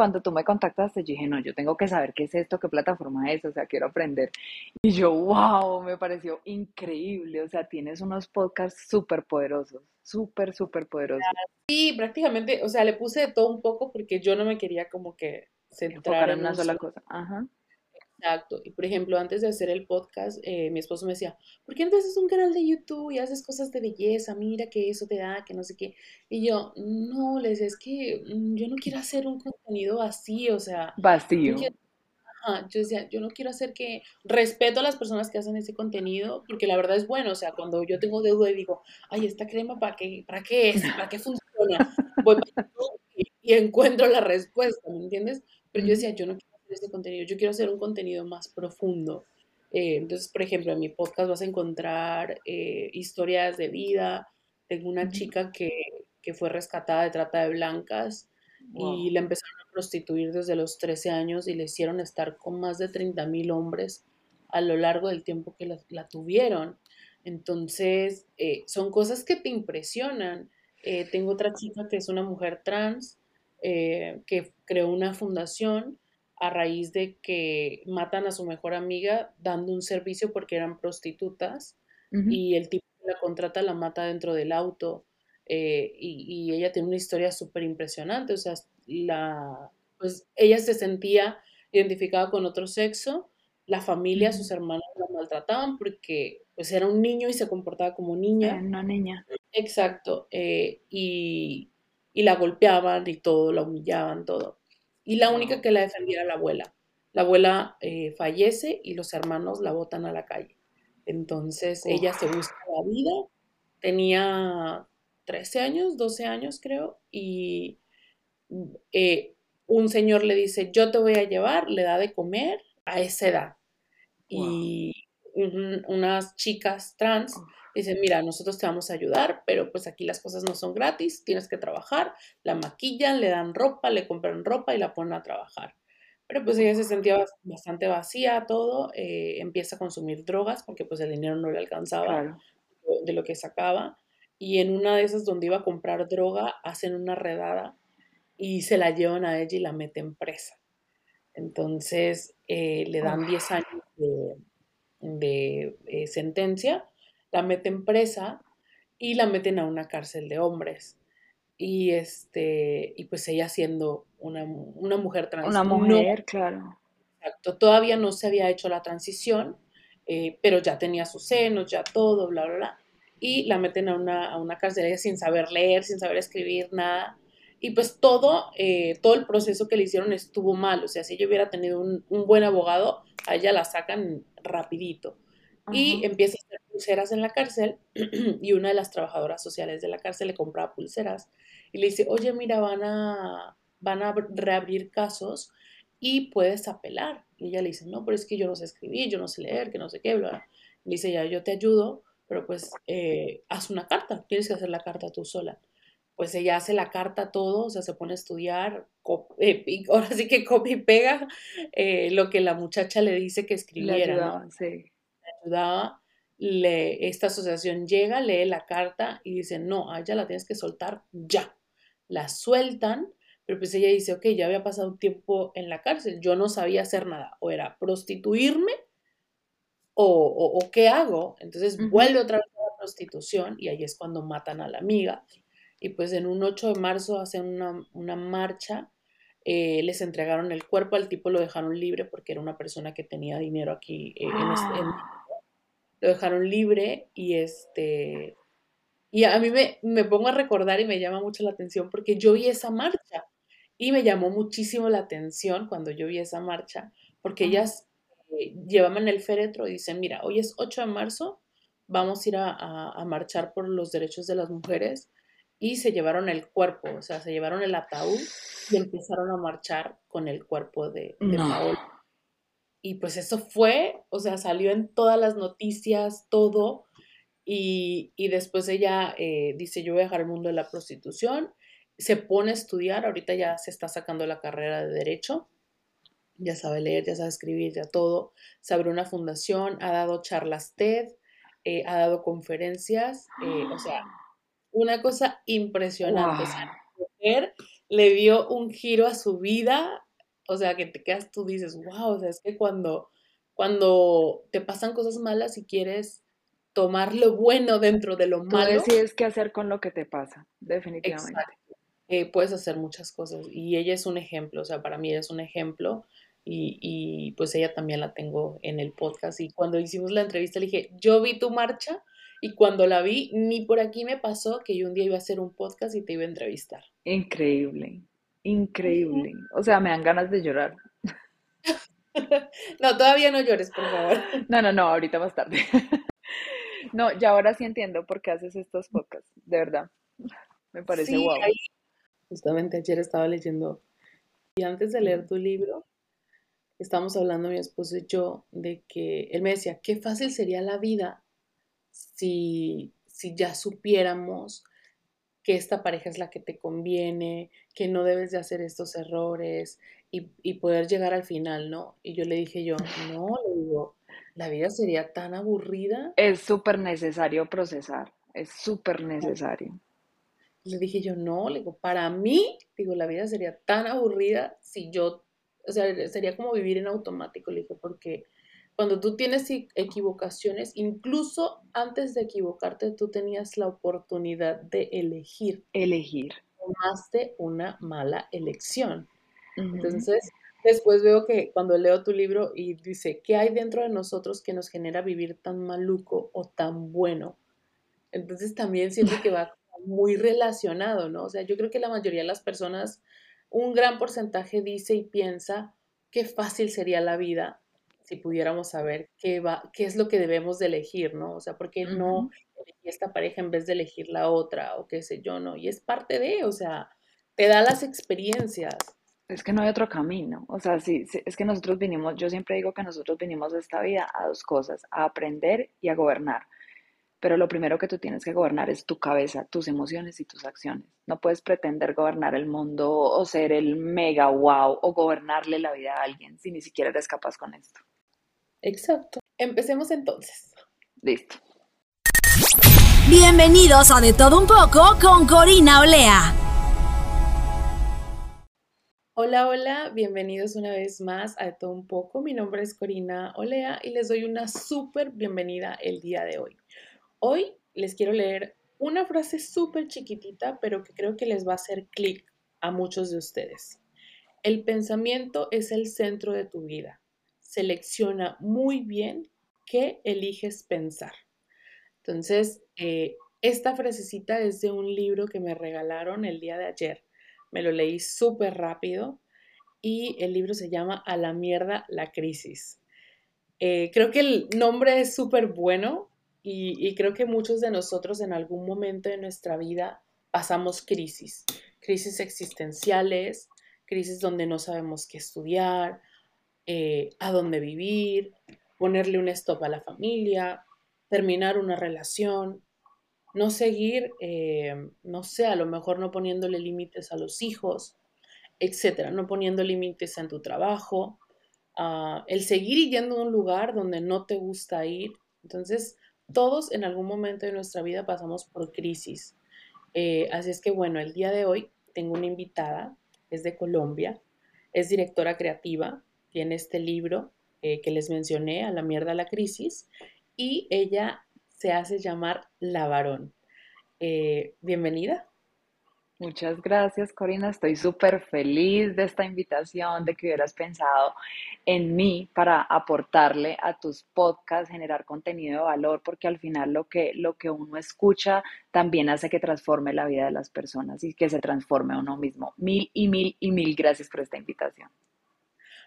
cuando tú me contactaste, yo dije, no, yo tengo que saber qué es esto, qué plataforma es, o sea, quiero aprender. Y yo, wow, me pareció increíble, o sea, tienes unos podcasts súper poderosos, súper, súper poderosos. Sí, prácticamente, o sea, le puse de todo un poco porque yo no me quería como que centrar en una sola cosa. Ajá. Exacto. Y por ejemplo, antes de hacer el podcast, eh, mi esposo me decía, ¿por qué no haces un canal de YouTube y haces cosas de belleza? Mira que eso te da, que no sé qué. Y yo, no, les es que mm, yo no quiero hacer un contenido vacío, o sea. Vacío. Ajá, yo decía, yo no quiero hacer que respeto a las personas que hacen ese contenido, porque la verdad es bueno, o sea, cuando yo tengo deuda y digo, ay, esta crema, ¿para qué, para qué es? ¿Para qué funciona? Voy y, y encuentro la respuesta, ¿me entiendes? Pero yo decía, yo no quiero este contenido, yo quiero hacer un contenido más profundo. Eh, entonces, por ejemplo, en mi podcast vas a encontrar eh, historias de vida. Tengo una chica que, que, fue rescatada de trata de blancas y la empezaron a prostituir desde los 13 años y le hicieron estar con más de 30 mil hombres a lo largo del tiempo que la, tuvieron. Entonces, eh, son cosas que te impresionan. tengo otra chica que es una mujer trans que creó una fundación a raíz de que matan a su mejor amiga dando un servicio porque eran prostitutas y el tipo que la contrata la mata dentro del auto eh, y, ella tiene una historia súper impresionante, o sea, la, pues ella se sentía identificada con otro sexo, la familia, sus hermanos la maltrataban porque pues era un niño y se comportaba como niña. una niña. Exacto, eh, y, y la golpeaban y todo, la humillaban, todo. Y la única que la defendía era la abuela. La abuela eh, fallece y los hermanos la botan a la calle. Entonces ella se busca la vida. Tenía 13 años, 12 años creo, y eh, un señor le dice, yo te voy a llevar, le da de comer a esa edad. Y unas chicas trans Dicen, mira, nosotros te vamos a ayudar, pero pues aquí las cosas no son gratis, tienes que trabajar, la maquillan, le dan ropa, le compran ropa y la ponen a trabajar. Pero pues ella se sentía bastante vacía, todo, eh, empieza a consumir drogas porque pues el dinero no le alcanzaba de lo que sacaba. Y en una de esas donde iba a comprar droga, hacen una redada y se la llevan a ella y la meten presa. Entonces eh, le dan 10 años de, eh, sentencia la meten presa y la meten a una cárcel de hombres. Y este, y pues ella siendo una, mujer trans. Una mujer, claro. Exacto. Todavía no se había hecho la transición, eh, pero ya tenía sus senos, ya todo, bla, bla, bla. Y la meten a una, a una cárcel ella sin saber leer, sin saber escribir, nada. Y pues todo, eh, todo el proceso que le hicieron estuvo mal. O sea, si ella hubiera tenido un, un buen abogado, a ella la sacan rapidito. Y empieza a hacer pulseras en la cárcel y una de las trabajadoras sociales de la cárcel le compraba pulseras y le dice, oye, mira, van a, van a reabrir casos y puedes apelar. Y ella le dice, no, pero es que yo no sé escribir, yo no sé leer, que no sé qué, bla. Le dice, ya, yo te ayudo, pero pues eh, haz una carta, tienes que hacer la carta tú sola. Pues ella hace la carta todo, o sea, se pone a estudiar, eh, ahora sí que copia y pega eh, lo que la muchacha le dice que escribiera. sí ayudaba, le, esta asociación llega, lee la carta y dice, no, a ella la tienes que soltar ya. La sueltan, pero pues ella dice, ok, ya había pasado un tiempo en la cárcel, yo no sabía hacer nada, o era prostituirme o, o, qué hago. Entonces vuelve otra vez a la prostitución y ahí es cuando matan a la amiga. Y pues en un 8 de marzo hacen una, una marcha eh, les entregaron el cuerpo, al tipo lo dejaron libre porque era una persona que tenía dinero aquí eh, en, este, ah lo dejaron libre y este y a mí me, me, pongo a recordar y me llama mucho la atención porque yo vi esa marcha y me llamó muchísimo la atención cuando yo vi esa marcha porque ellas eh, llevaban el féretro y dicen, mira, hoy es 8 de marzo, vamos a ir a, a, marchar por los derechos de las mujeres y se llevaron el cuerpo, o sea, se llevaron el ataúd y empezaron a marchar con el cuerpo de, Paola. Y pues eso fue, o sea, salió en todas las noticias, todo. Y, después ella eh, dice, yo voy a dejar el mundo de la prostitución. Se pone a estudiar, ahorita ya se está sacando la carrera de derecho. Ya sabe leer, ya sabe escribir, ya todo. Se abrió una fundación, ha dado charlas TED, eh, ha dado conferencias, eh, o sea, una cosa impresionante. mujer le dio un giro a su vida, o sea, que te quedas, tú dices, wow, o sea, es que cuando, cuando te pasan cosas malas y quieres tomar lo bueno dentro de lo malo. Decides qué hacer con lo que te pasa, definitivamente. Eh, puedes hacer muchas cosas y ella es un ejemplo, o sea, para mí ella es un ejemplo y, y, pues ella también la tengo en el podcast y cuando hicimos la entrevista le dije, yo vi tu marcha y cuando la vi, ni por aquí me pasó que yo un día iba a hacer un podcast y te iba a entrevistar. Increíble, increíble. O sea, me dan ganas de llorar. no, todavía no llores, por favor. No, no, no, ahorita más tarde. No, ya ahora sí entiendo por qué haces estos podcasts, de verdad. Me parece guau. justamente ayer estaba leyendo y antes de leer tu libro, estamos hablando mi esposo y yo de que él me decía, qué fácil sería la vida si, si ya supiéramos que esta pareja es la que te conviene, que no debes de hacer estos errores y, y, poder llegar al final, ¿no? Y yo le dije yo, no, le digo, la vida sería tan aburrida. Es súper necesario procesar, es súper necesario. Le dije yo, no, le digo, para mí, digo, la vida sería tan aburrida si yo, o sea, sería como vivir en automático, le dije, porque cuando tú tienes equivocaciones, incluso antes de equivocarte, tú tenías la oportunidad de elegir. Elegir. Tomaste una mala elección. Entonces, después veo que cuando leo tu libro y dice, ¿qué hay dentro de nosotros que nos genera vivir tan maluco o tan bueno? Entonces también siento que va muy relacionado, ¿no? O sea, yo creo que la mayoría de las personas, un gran porcentaje dice y piensa, qué fácil sería la vida si pudiéramos saber qué, va, qué es lo que debemos de elegir, ¿no? O sea, ¿por qué no elegir esta pareja en vez de elegir la otra o qué sé yo, ¿no? Y es parte de, o sea, te da las experiencias. Es que no hay otro camino, o sea, sí, es que nosotros vinimos, yo siempre digo que nosotros vinimos de esta vida a dos cosas, a aprender y a gobernar. Pero lo primero que tú tienes que gobernar es tu cabeza, tus emociones y tus acciones. No puedes pretender gobernar el mundo o ser el mega wow o gobernarle la vida a alguien si ni siquiera eres capaz con esto. Exacto. Empecemos entonces. Listo. Bienvenidos a De Todo Un poco con Corina Olea. Hola, hola, bienvenidos una vez más a De Todo Un poco. Mi nombre es Corina Olea y les doy una súper bienvenida el día de hoy. Hoy les quiero leer una frase súper chiquitita, pero que creo que les va a hacer clic a muchos de ustedes. El pensamiento es el centro de tu vida selecciona muy bien qué eliges pensar. Entonces, eh, esta frasecita es de un libro que me regalaron el día de ayer. Me lo leí súper rápido y el libro se llama A la mierda la crisis. Eh, creo que el nombre es súper bueno y, y creo que muchos de nosotros en algún momento de nuestra vida pasamos crisis, crisis existenciales, crisis donde no sabemos qué estudiar, eh, a dónde vivir, ponerle un stop a la familia, terminar una relación, no seguir, eh, no sé, a lo mejor no poniéndole límites a los hijos, etcétera, no poniendo límites en tu trabajo, ah, el seguir yendo a un lugar donde no te gusta ir. Entonces, todos en algún momento de nuestra vida pasamos por crisis. Eh, así es que, bueno, el día de hoy tengo una invitada, es de Colombia, es directora creativa, tiene este libro eh, que les mencioné, A la mierda la crisis, y ella se hace llamar La Varón. Eh, bienvenida. Muchas gracias, Corina. Estoy súper feliz de esta invitación, de que hubieras pensado en mí para aportarle a tus podcasts, generar contenido de valor, porque al final lo que, lo que uno escucha también hace que transforme la vida de las personas y que se transforme uno mismo. Mil y mil y mil gracias por esta invitación.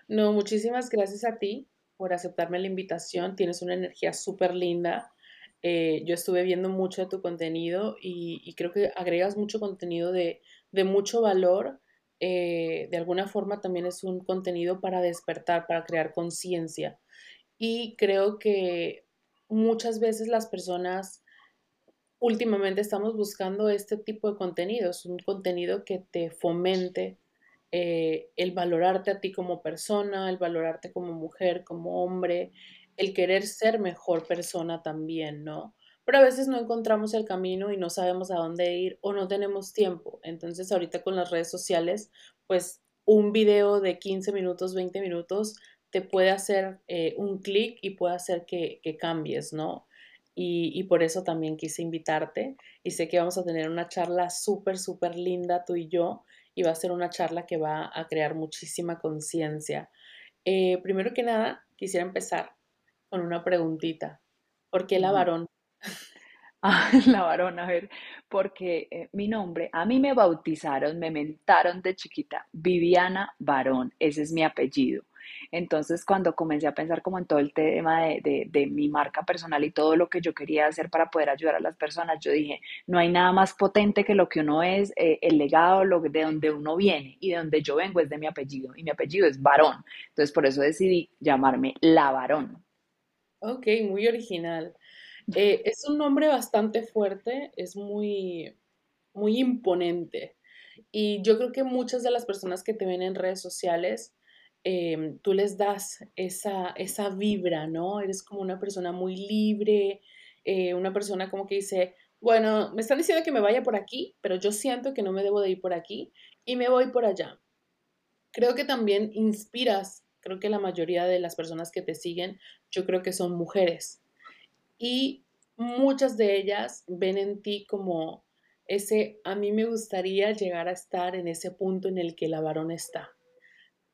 No, muchísimas gracias a ti por aceptarme la invitación. Tienes una energía súper linda Eh, yo estuve viendo mucho de tu contenido y, creo que agregas mucho contenido de, mucho valor. Eh, de alguna forma también es un contenido para despertar, para crear conciencia. Y creo que muchas veces las personas últimamente estamos buscando este tipo de contenidos, un contenido que te fomente eh, el valorarte a ti como persona, el valorarte como mujer, como hombre, el querer ser mejor persona también, ¿no? Pero a veces no encontramos el camino y no sabemos a dónde ir o no tenemos tiempo. Entonces ahorita con las redes sociales, pues un video de 15 minutos, 20 minutos te puede hacer eh, un clic y puede hacer que, cambies, ¿no? Y, y, por eso también quise invitarte y sé que vamos a tener una charla súper, súper linda tú y yo y va a ser una charla que va a crear muchísima conciencia. Eh, primero que nada, quisiera empezar con una preguntita. ¿Por qué la varón? Ah, la varón, a ver, porque eh, mi nombre, a mí me bautizaron, me mentaron de chiquita, Viviana Varón, ese es mi apellido. Entonces, cuando comencé a pensar como en todo el tema de, mi marca personal y todo lo que yo quería hacer para poder ayudar a las personas, yo dije, no hay nada más potente que lo que uno es, eh, el legado lo, de donde uno viene y de donde yo vengo es de mi apellido y mi apellido es varón. Entonces, por eso decidí llamarme La Varón. Ok, muy original. Eh, es un nombre bastante fuerte, es muy, muy imponente. Y yo creo que muchas de las personas que te ven en redes sociales Em, tú les das esa, esa vibra, ¿no? Eres como una persona muy libre, eh, una persona como que dice, bueno, me están diciendo que me vaya por aquí, pero yo siento que no me debo de ir por aquí y me voy por allá. Creo que también inspiras, creo que la mayoría de las personas que te siguen, yo creo que son mujeres. Y muchas de ellas ven en ti como ese, a mí me gustaría llegar a estar en ese punto en el que la varón está.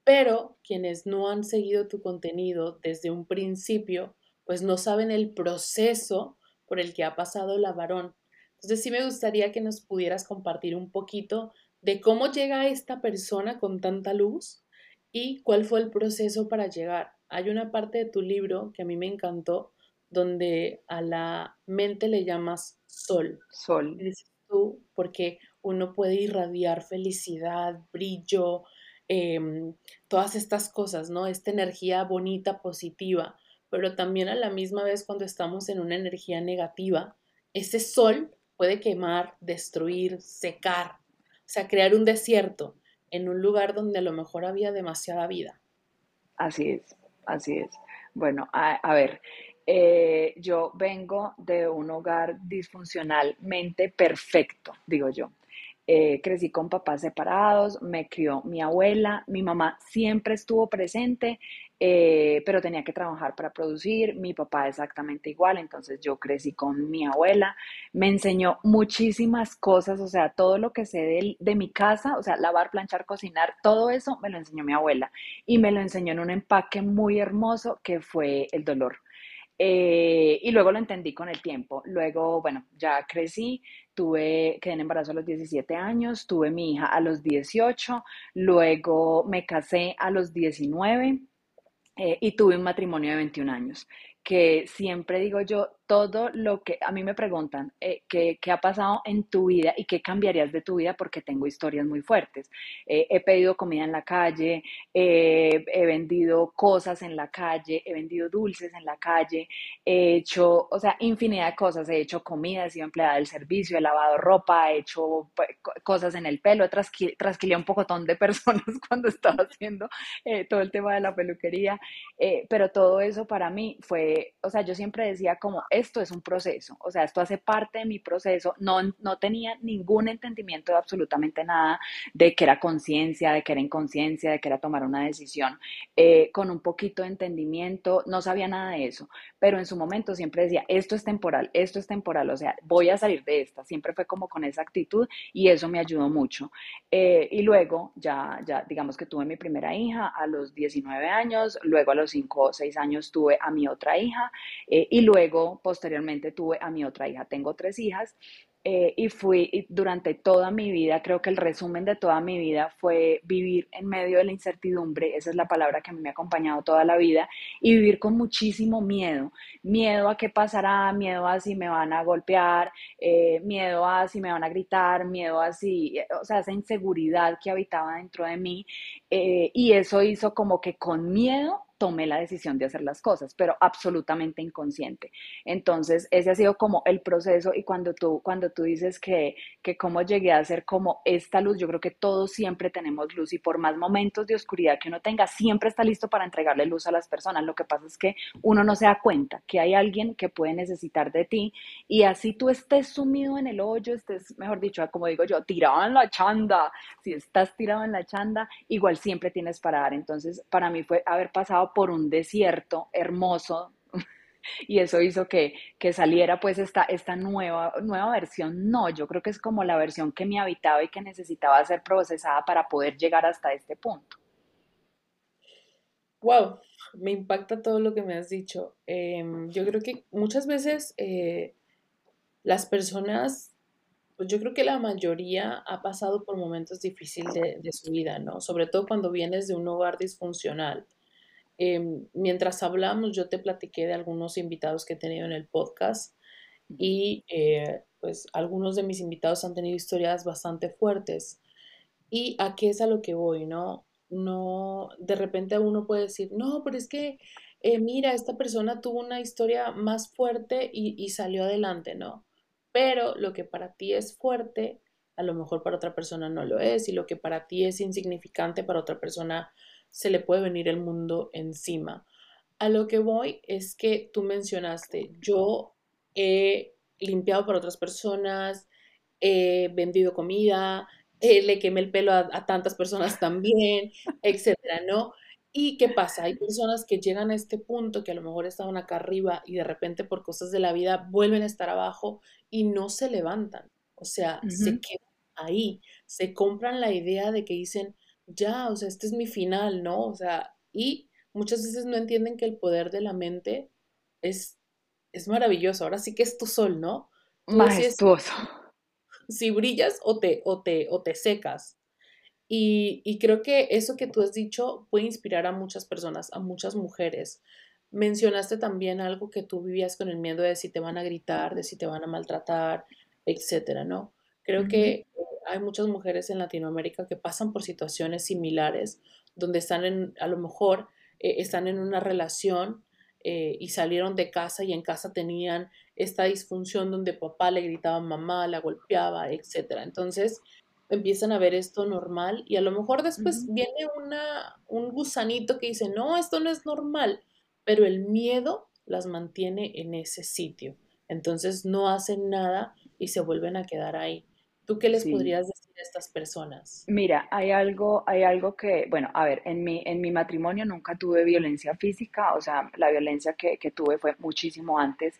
Pero quienes no han seguido tu contenido desde un principio, pues no saben el proceso por el que ha pasado la varón. Entonces sí me gustaría que nos pudieras compartir un poquito de cómo llega esta persona con tanta luz y cuál fue el proceso para llegar. Hay una parte de tu libro que a mí me encantó donde a la mente le llamas sol. Sol. Dices tú, porque uno puede irradiar felicidad, brillo, Em, todas estas cosas, ¿no? Esta energía bonita, positiva, pero también a la misma vez cuando estamos en una energía negativa, ese sol puede quemar, destruir, secar, o sea, crear un desierto en un lugar donde a lo mejor había demasiada vida. Así es, así es. Bueno, a, ver, eh, yo vengo de un hogar disfuncionalmente perfecto, digo yo. Eh, crecí con papás separados, me crió mi abuela, mi mamá siempre estuvo presente, eh, pero tenía que trabajar para producir, mi papá exactamente igual, entonces yo crecí con mi abuela, me enseñó muchísimas cosas, o sea, todo lo que sé de, de mi casa, o sea, lavar, planchar, cocinar, todo eso me lo enseñó mi abuela y me lo enseñó en un empaque muy hermoso que fue el dolor. Eh, y luego lo entendí con el tiempo. Luego, bueno, ya crecí, tuve, quedé en embarazo a los 17 años, tuve mi hija a los 18, luego me casé a los 19 eh, y tuve un matrimonio de 21 años, que siempre digo yo, todo lo que a mí me preguntan, eh, ¿qué, ha pasado en tu vida y qué cambiarías de tu vida? Porque tengo historias muy fuertes. Eh, he pedido comida en la calle, he vendido cosas en la calle, he vendido dulces en la calle, he hecho, o sea, infinidad de cosas. He hecho comida, he sido empleada del servicio, he lavado ropa, he hecho pues, cosas en el pelo, he trasquilé un pocotón de personas cuando estaba haciendo eh, todo el tema de la peluquería. pero todo eso para mí fue, o sea, yo siempre decía como, esto es un proceso, o sea, esto hace parte de mi proceso, no, no tenía ningún entendimiento de absolutamente nada, de que era conciencia, de que era inconsciencia, de que era tomar una decisión, eh, con un poquito de entendimiento, no sabía nada de eso, pero en su momento siempre decía, esto es temporal, esto es temporal, o sea, voy a salir de esta, siempre fue como con esa actitud y eso me ayudó mucho. Eh, y luego, ya, ya, digamos que tuve mi primera hija a los 19 años, luego a los 5 o 6 años tuve a mi otra hija eh, y luego, posteriormente tuve a mi otra hija. Tengo tres hijas. eh, y fui durante toda mi vida, creo que el resumen de toda mi vida fue vivir en medio de la incertidumbre, esa es la palabra que a mí me ha acompañado toda la vida, y vivir con muchísimo miedo, miedo a qué pasará, miedo a si me van a golpear, eh, miedo a si me van a gritar, miedo a si, eh, o sea, esa inseguridad que habitaba dentro de mí, y eso hizo como que con miedo tomé la decisión de hacer las cosas, pero absolutamente inconsciente. Entonces, ese ha sido como el proceso y cuando tú, cuando tú dices que, que cómo llegué a ser como esta luz, yo creo que todos siempre tenemos luz y por más momentos de oscuridad que uno tenga, siempre está listo para entregarle luz a las personas. Lo que pasa es que uno no se da cuenta que hay alguien que puede necesitar de ti y así tú estés sumido en el hoyo, estés, mejor dicho, como digo yo, tirado en la chanda, si estás tirado en la chanda, igual siempre tienes para dar. Entonces, para mí fue haber pasado por un desierto hermoso y eso hizo que, que, saliera pues esta, esta nueva, nueva versión. No, yo creo que es como la versión que me habitaba y que necesitaba ser procesada para poder llegar hasta este punto. Wow, me impacta todo lo que me has dicho. Em, yo creo que muchas veces eh, las personas, pues yo creo que la mayoría ha pasado por momentos difíciles de, de su vida, ¿no? Sobre todo cuando vienes de un hogar disfuncional Em, mientras hablamos, yo te platiqué de algunos invitados que he tenido en el podcast y eh, pues algunos de mis invitados han tenido historias bastante fuertes. ¿Y a qué es a lo que voy, no? No, de repente uno puede decir, no, pero es que, eh, mira, esta persona tuvo una historia más fuerte y, y salió adelante, ¿no? Pero lo que para ti es fuerte, a lo mejor para otra persona no lo es, y lo que para ti es insignificante, para otra persona se le puede venir el mundo encima. A lo que voy es que tú mencionaste, yo he limpiado para otras personas, he vendido comida, eh, le quemé el pelo a, tantas personas también, etcétera, ¿no? ¿Y qué pasa? Hay personas que llegan a este punto que a lo mejor estaban acá arriba y de repente por cosas de la vida vuelven a estar abajo y no se levantan. O sea, se quedan ahí, se compran la idea de que dicen, ya, o sea, este es mi final, ¿no? O sea, y muchas veces no entienden que el poder de la mente es, es maravilloso. Ahora sí que es tu sol, ¿no? Majestuoso. Si, brillas o te, o te, o te secas. Y, y, creo que eso que tú has dicho puede inspirar a muchas personas, a muchas mujeres. Mencionaste también algo que tú vivías con el miedo de si te van a gritar, de si te van a maltratar, etcétera, ¿no? Creo que hay muchas mujeres en Latinoamérica que pasan por situaciones similares, donde están en, a lo mejor eh, están en una relación eh, y salieron de casa y en casa tenían esta disfunción donde papá le gritaba a mamá, la golpeaba, etc. Entonces empiezan a ver esto normal y a lo mejor después viene una, un gusanito que dice, no, esto no es normal, pero el miedo las mantiene en ese sitio. Entonces no hacen nada y se vuelven a quedar ahí. ¿Tú qué les podrías decir a estas personas? Mira, hay algo, hay algo que, bueno, a ver, en mi, en mi matrimonio nunca tuve violencia física, o sea, la violencia que, tuve fue muchísimo antes,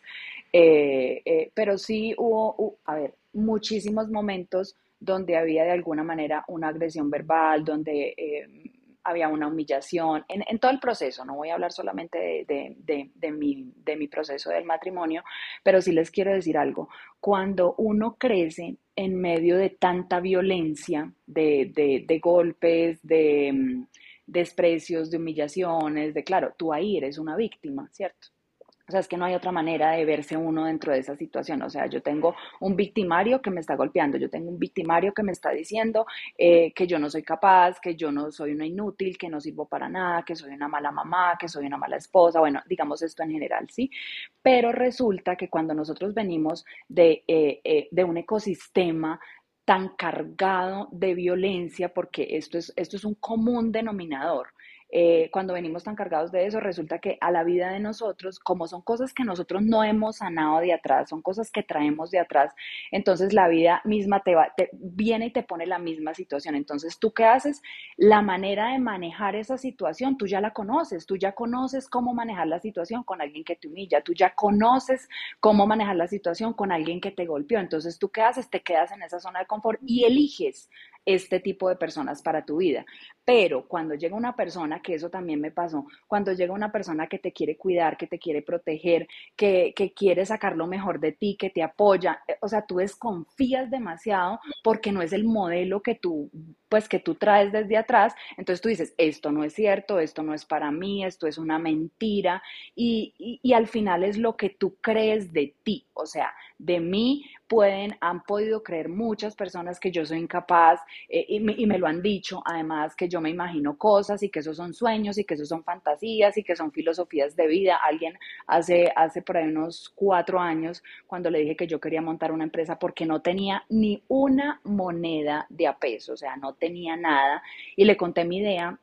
eh, eh, pero sí hubo, a ver, muchísimos momentos donde había de alguna manera una agresión verbal, donde eh, había una humillación en, todo el proceso, no voy a hablar solamente de mi proceso del matrimonio, pero sí les quiero decir algo, cuando uno crece en medio de tanta violencia, de, de golpes, de mm, desprecios, de humillaciones, de claro, tú ahí eres una víctima, ¿cierto? O sea, es que no hay otra manera de verse uno dentro de esa situación. O sea, yo tengo un victimario que me está golpeando, yo tengo un victimario que me está diciendo eh, que yo no soy capaz, que yo no soy una inútil, que no sirvo para nada, que soy una mala mamá, que soy una mala esposa, bueno, digamos esto en general, ¿sí? Pero resulta que cuando nosotros venimos de, eh, eh, de un ecosistema tan cargado de violencia, porque esto es, esto es un común denominador, eh, cuando venimos tan cargados de eso, resulta que a la vida de nosotros, como son cosas que nosotros no hemos sanado de atrás, son cosas que traemos de atrás, entonces la vida misma te, va, te viene y te pone la misma situación. Entonces, ¿tú qué haces? La manera de manejar esa situación, tú ya la conoces, tú ya conoces cómo manejar la situación con alguien que te humilla, tú ya conoces cómo manejar la situación con alguien que te golpeó. Entonces, ¿tú qué haces? Te quedas en esa zona de confort y eliges este tipo de personas para tu vida. Pero cuando llega una persona, que eso también me pasó, cuando llega una persona que te quiere cuidar, que te quiere proteger, que, que quiere sacar lo mejor de ti, que te apoya, eh, o sea, tú desconfías demasiado porque no es el modelo que tú, pues que tú traes desde atrás, entonces tú dices, esto no es cierto, esto no es para mí, esto es una mentira, y, y, y al final es lo que tú crees de ti, o sea, de mí pueden, han podido creer muchas personas que yo soy incapaz eh, y, me, y, me, lo han dicho, además que yo me imagino cosas y que esos son sueños y que esos son fantasías y que son filosofías de vida. Alguien hace, hace por ahí unos cuatro años, cuando le dije que yo quería montar una empresa porque no tenía ni una moneda de a peso, o sea, no tenía nada, y le conté mi idea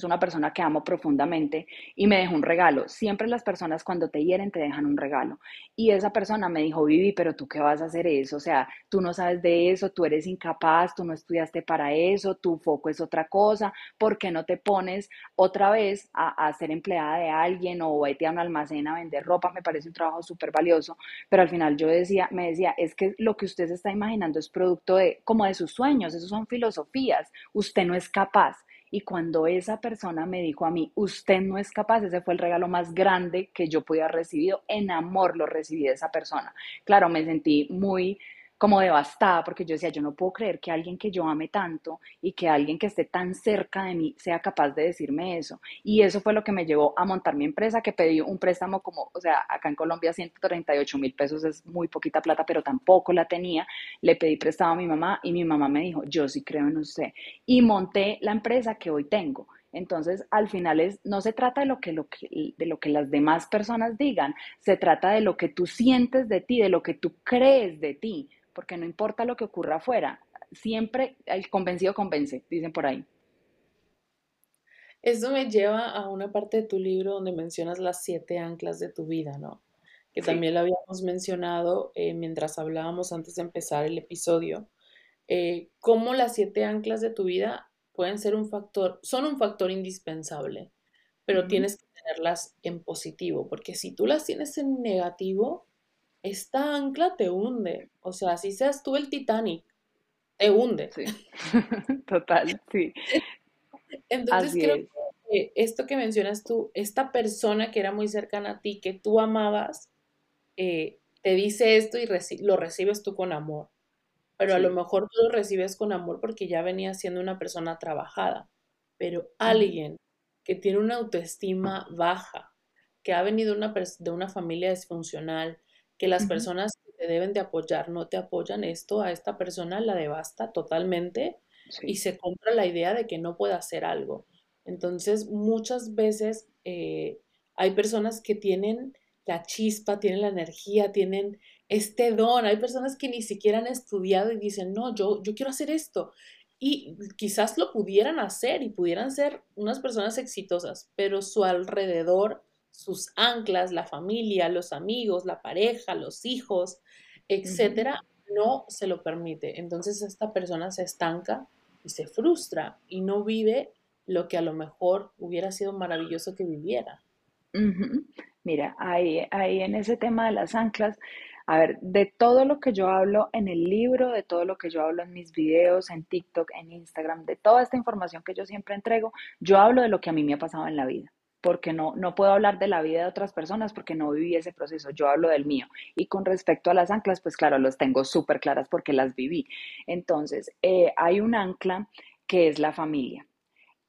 es una persona que amo profundamente y me dejó un regalo. Siempre las personas cuando te hieren te dejan un regalo. Y esa persona me dijo, Vivi, pero tú qué vas a hacer eso? O sea, tú no sabes de eso, tú eres incapaz, tú no estudiaste para eso, tu foco es otra cosa, ¿por qué no te pones otra vez a, a ser empleada de alguien o vete a un almacén a vender ropa? Me parece un trabajo súper valioso, pero al final yo decía, me decía, es que lo que usted se está imaginando es producto de, como de sus sueños, esos son filosofías, usted no es capaz. Y cuando esa persona me dijo a mí, usted no es capaz, ese fue el regalo más grande que yo pude haber recibido, en amor lo recibí de esa persona. Claro, me sentí muy como devastada porque yo decía, yo no puedo creer que alguien que yo ame tanto y que alguien que esté tan cerca de mí sea capaz de decirme eso. Y eso fue lo que me llevó a montar mi empresa, que pedí un préstamo como, o sea, acá en Colombia 138 mil pesos es muy poquita plata, pero tampoco la tenía. Le pedí prestado a mi mamá y mi mamá me dijo, yo sí creo en usted. Y monté la empresa que hoy tengo. Entonces, al final es, no se trata de lo, que, lo de lo que las demás personas digan, se trata de lo que tú sientes de ti, de lo que tú crees de ti porque no importa lo que ocurra afuera, siempre el convencido convence, dicen por ahí. Eso me lleva a una parte de tu libro donde mencionas las siete anclas de tu vida, ¿no? Que sí. también lo habíamos mencionado eh, mientras hablábamos antes de empezar el episodio. Eh, cómo las siete anclas de tu vida pueden ser un factor, son un factor indispensable, pero uh -huh. tienes que tenerlas en positivo, porque si tú las tienes en negativo, esta ancla te hunde. O sea, si seas tú el Titanic, te hunde. Sí. Total, sí. Entonces Así creo es. que esto que mencionas tú, esta persona que era muy cercana a ti, que tú amabas, eh, te dice esto y reci lo recibes tú con amor. Pero sí. a lo mejor tú lo recibes con amor porque ya venía siendo una persona trabajada. Pero alguien que tiene una autoestima baja, que ha venido una de una familia disfuncional, que las uh -huh. personas que te deben de apoyar no te apoyan, esto a esta persona la devasta totalmente sí. y se compra la idea de que no puede hacer algo. Entonces, muchas veces eh, hay personas que tienen la chispa, tienen la energía, tienen este don. Hay personas que ni siquiera han estudiado y dicen, no, yo, yo quiero hacer esto. Y quizás lo pudieran hacer y pudieran ser unas personas exitosas, pero su alrededor sus anclas, la familia, los amigos, la pareja, los hijos, etcétera, uh -huh. no se lo permite. Entonces esta persona se estanca y se frustra y no vive lo que a lo mejor hubiera sido maravilloso que viviera. Uh -huh. Mira, ahí, ahí en ese tema de las anclas, a ver, de todo lo que yo hablo en el libro, de todo lo que yo hablo en mis videos, en TikTok, en Instagram, de toda esta información que yo siempre entrego, yo hablo de lo que a mí me ha pasado en la vida porque no, no puedo hablar de la vida de otras personas porque no viví ese proceso, yo hablo del mío. Y con respecto a las anclas, pues claro, las tengo súper claras porque las viví. Entonces, eh, hay un ancla que es la familia.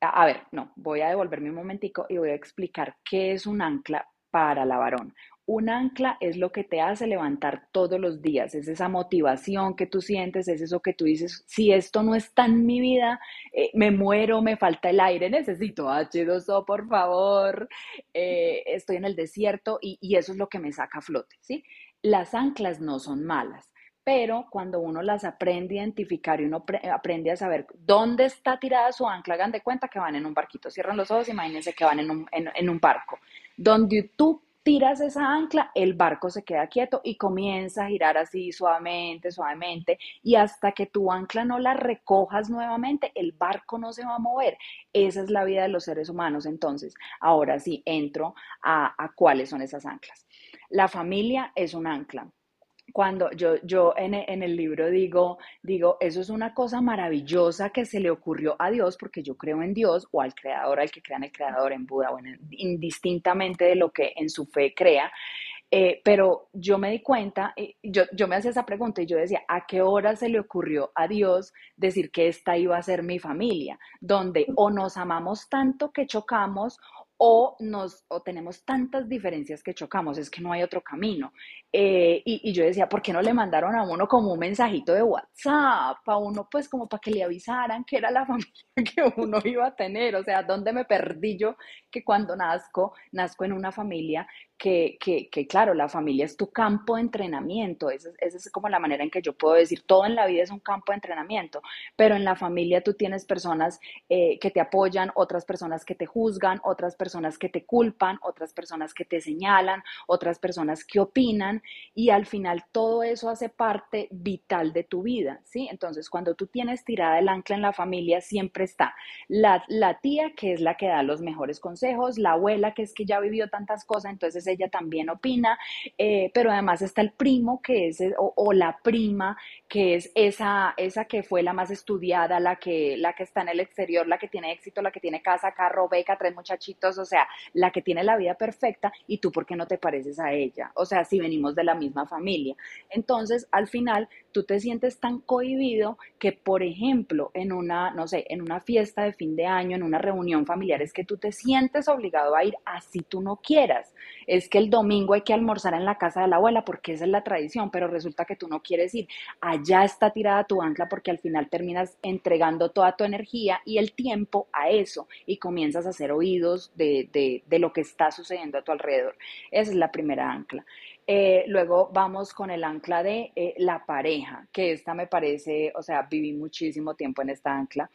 A, a ver, no, voy a devolverme un momentico y voy a explicar qué es un ancla para la varón. Un ancla es lo que te hace levantar todos los días, es esa motivación que tú sientes, es eso que tú dices, si esto no está en mi vida, eh, me muero, me falta el aire, necesito H2O, por favor, eh, estoy en el desierto y, y eso es lo que me saca a flote, ¿sí? Las anclas no son malas, pero cuando uno las aprende a identificar y uno aprende a saber dónde está tirada su ancla, hagan de cuenta que van en un barquito, cierran los ojos, imagínense que van en un, en, en un barco, donde tú tiras esa ancla, el barco se queda quieto y comienza a girar así suavemente, suavemente, y hasta que tu ancla no la recojas nuevamente, el barco no se va a mover. Esa es la vida de los seres humanos. Entonces, ahora sí, entro a, a cuáles son esas anclas. La familia es un ancla. Cuando yo, yo en, en, el libro digo, digo, eso es una cosa maravillosa que se le ocurrió a Dios, porque yo creo en Dios o al creador, al que crea en el creador, en Buda, bueno, indistintamente de lo que en su fe crea. Eh, pero yo me di cuenta, yo, yo me hacía esa pregunta y yo decía, ¿a qué hora se le ocurrió a Dios decir que esta iba a ser mi familia? Donde o nos amamos tanto que chocamos o, nos, o tenemos tantas diferencias que chocamos, es que no hay otro camino. Eh, y, yo decía, ¿por qué no le mandaron a uno como un mensajito de WhatsApp? A uno, pues, como para que le avisaran que era la familia que uno iba a tener. O sea, ¿dónde me perdí yo que cuando nazco, nazco en una familia que, que, que, claro, la familia es tu campo de entrenamiento, esa, es como la manera en que yo puedo decir, todo en la vida es un campo de entrenamiento, pero en la familia tú tienes personas eh, que te apoyan, otras personas que te juzgan, otras personas que te culpan, otras personas que te señalan, otras personas que opinan y al final todo eso hace parte vital de tu vida, ¿sí? Entonces, cuando tú tienes tirada el ancla en la familia, siempre está la, la tía que es la que da los mejores consejos, la abuela que es que ya vivió tantas cosas, entonces ella también opina, eh, pero además está el primo que es, o, la prima, que es esa, esa que fue la más estudiada, la que, la que está en el exterior, la que tiene éxito, la que tiene casa, carro, beca, tres muchachitos, o sea, la que tiene la vida perfecta y tú por qué no te pareces a ella, o sea, si venimos de la misma familia. Entonces, al final, tú te sientes tan cohibido que, por ejemplo, en una, no sé, en una fiesta de fin de año, en una reunión familiar, es que tú te sientes obligado a ir así tú no quieras. Es que el domingo hay que almorzar en la casa de la abuela porque esa es la tradición, pero resulta que tú no quieres ir. Allá está tirada tu ancla porque al final terminas entregando toda tu energía y el tiempo a eso y comienzas a hacer oídos de, de, de lo que está sucediendo a tu alrededor. Esa es la primera ancla. Eh, luego vamos con el ancla de eh, la pareja, que esta me parece, o sea, viví muchísimo tiempo en esta ancla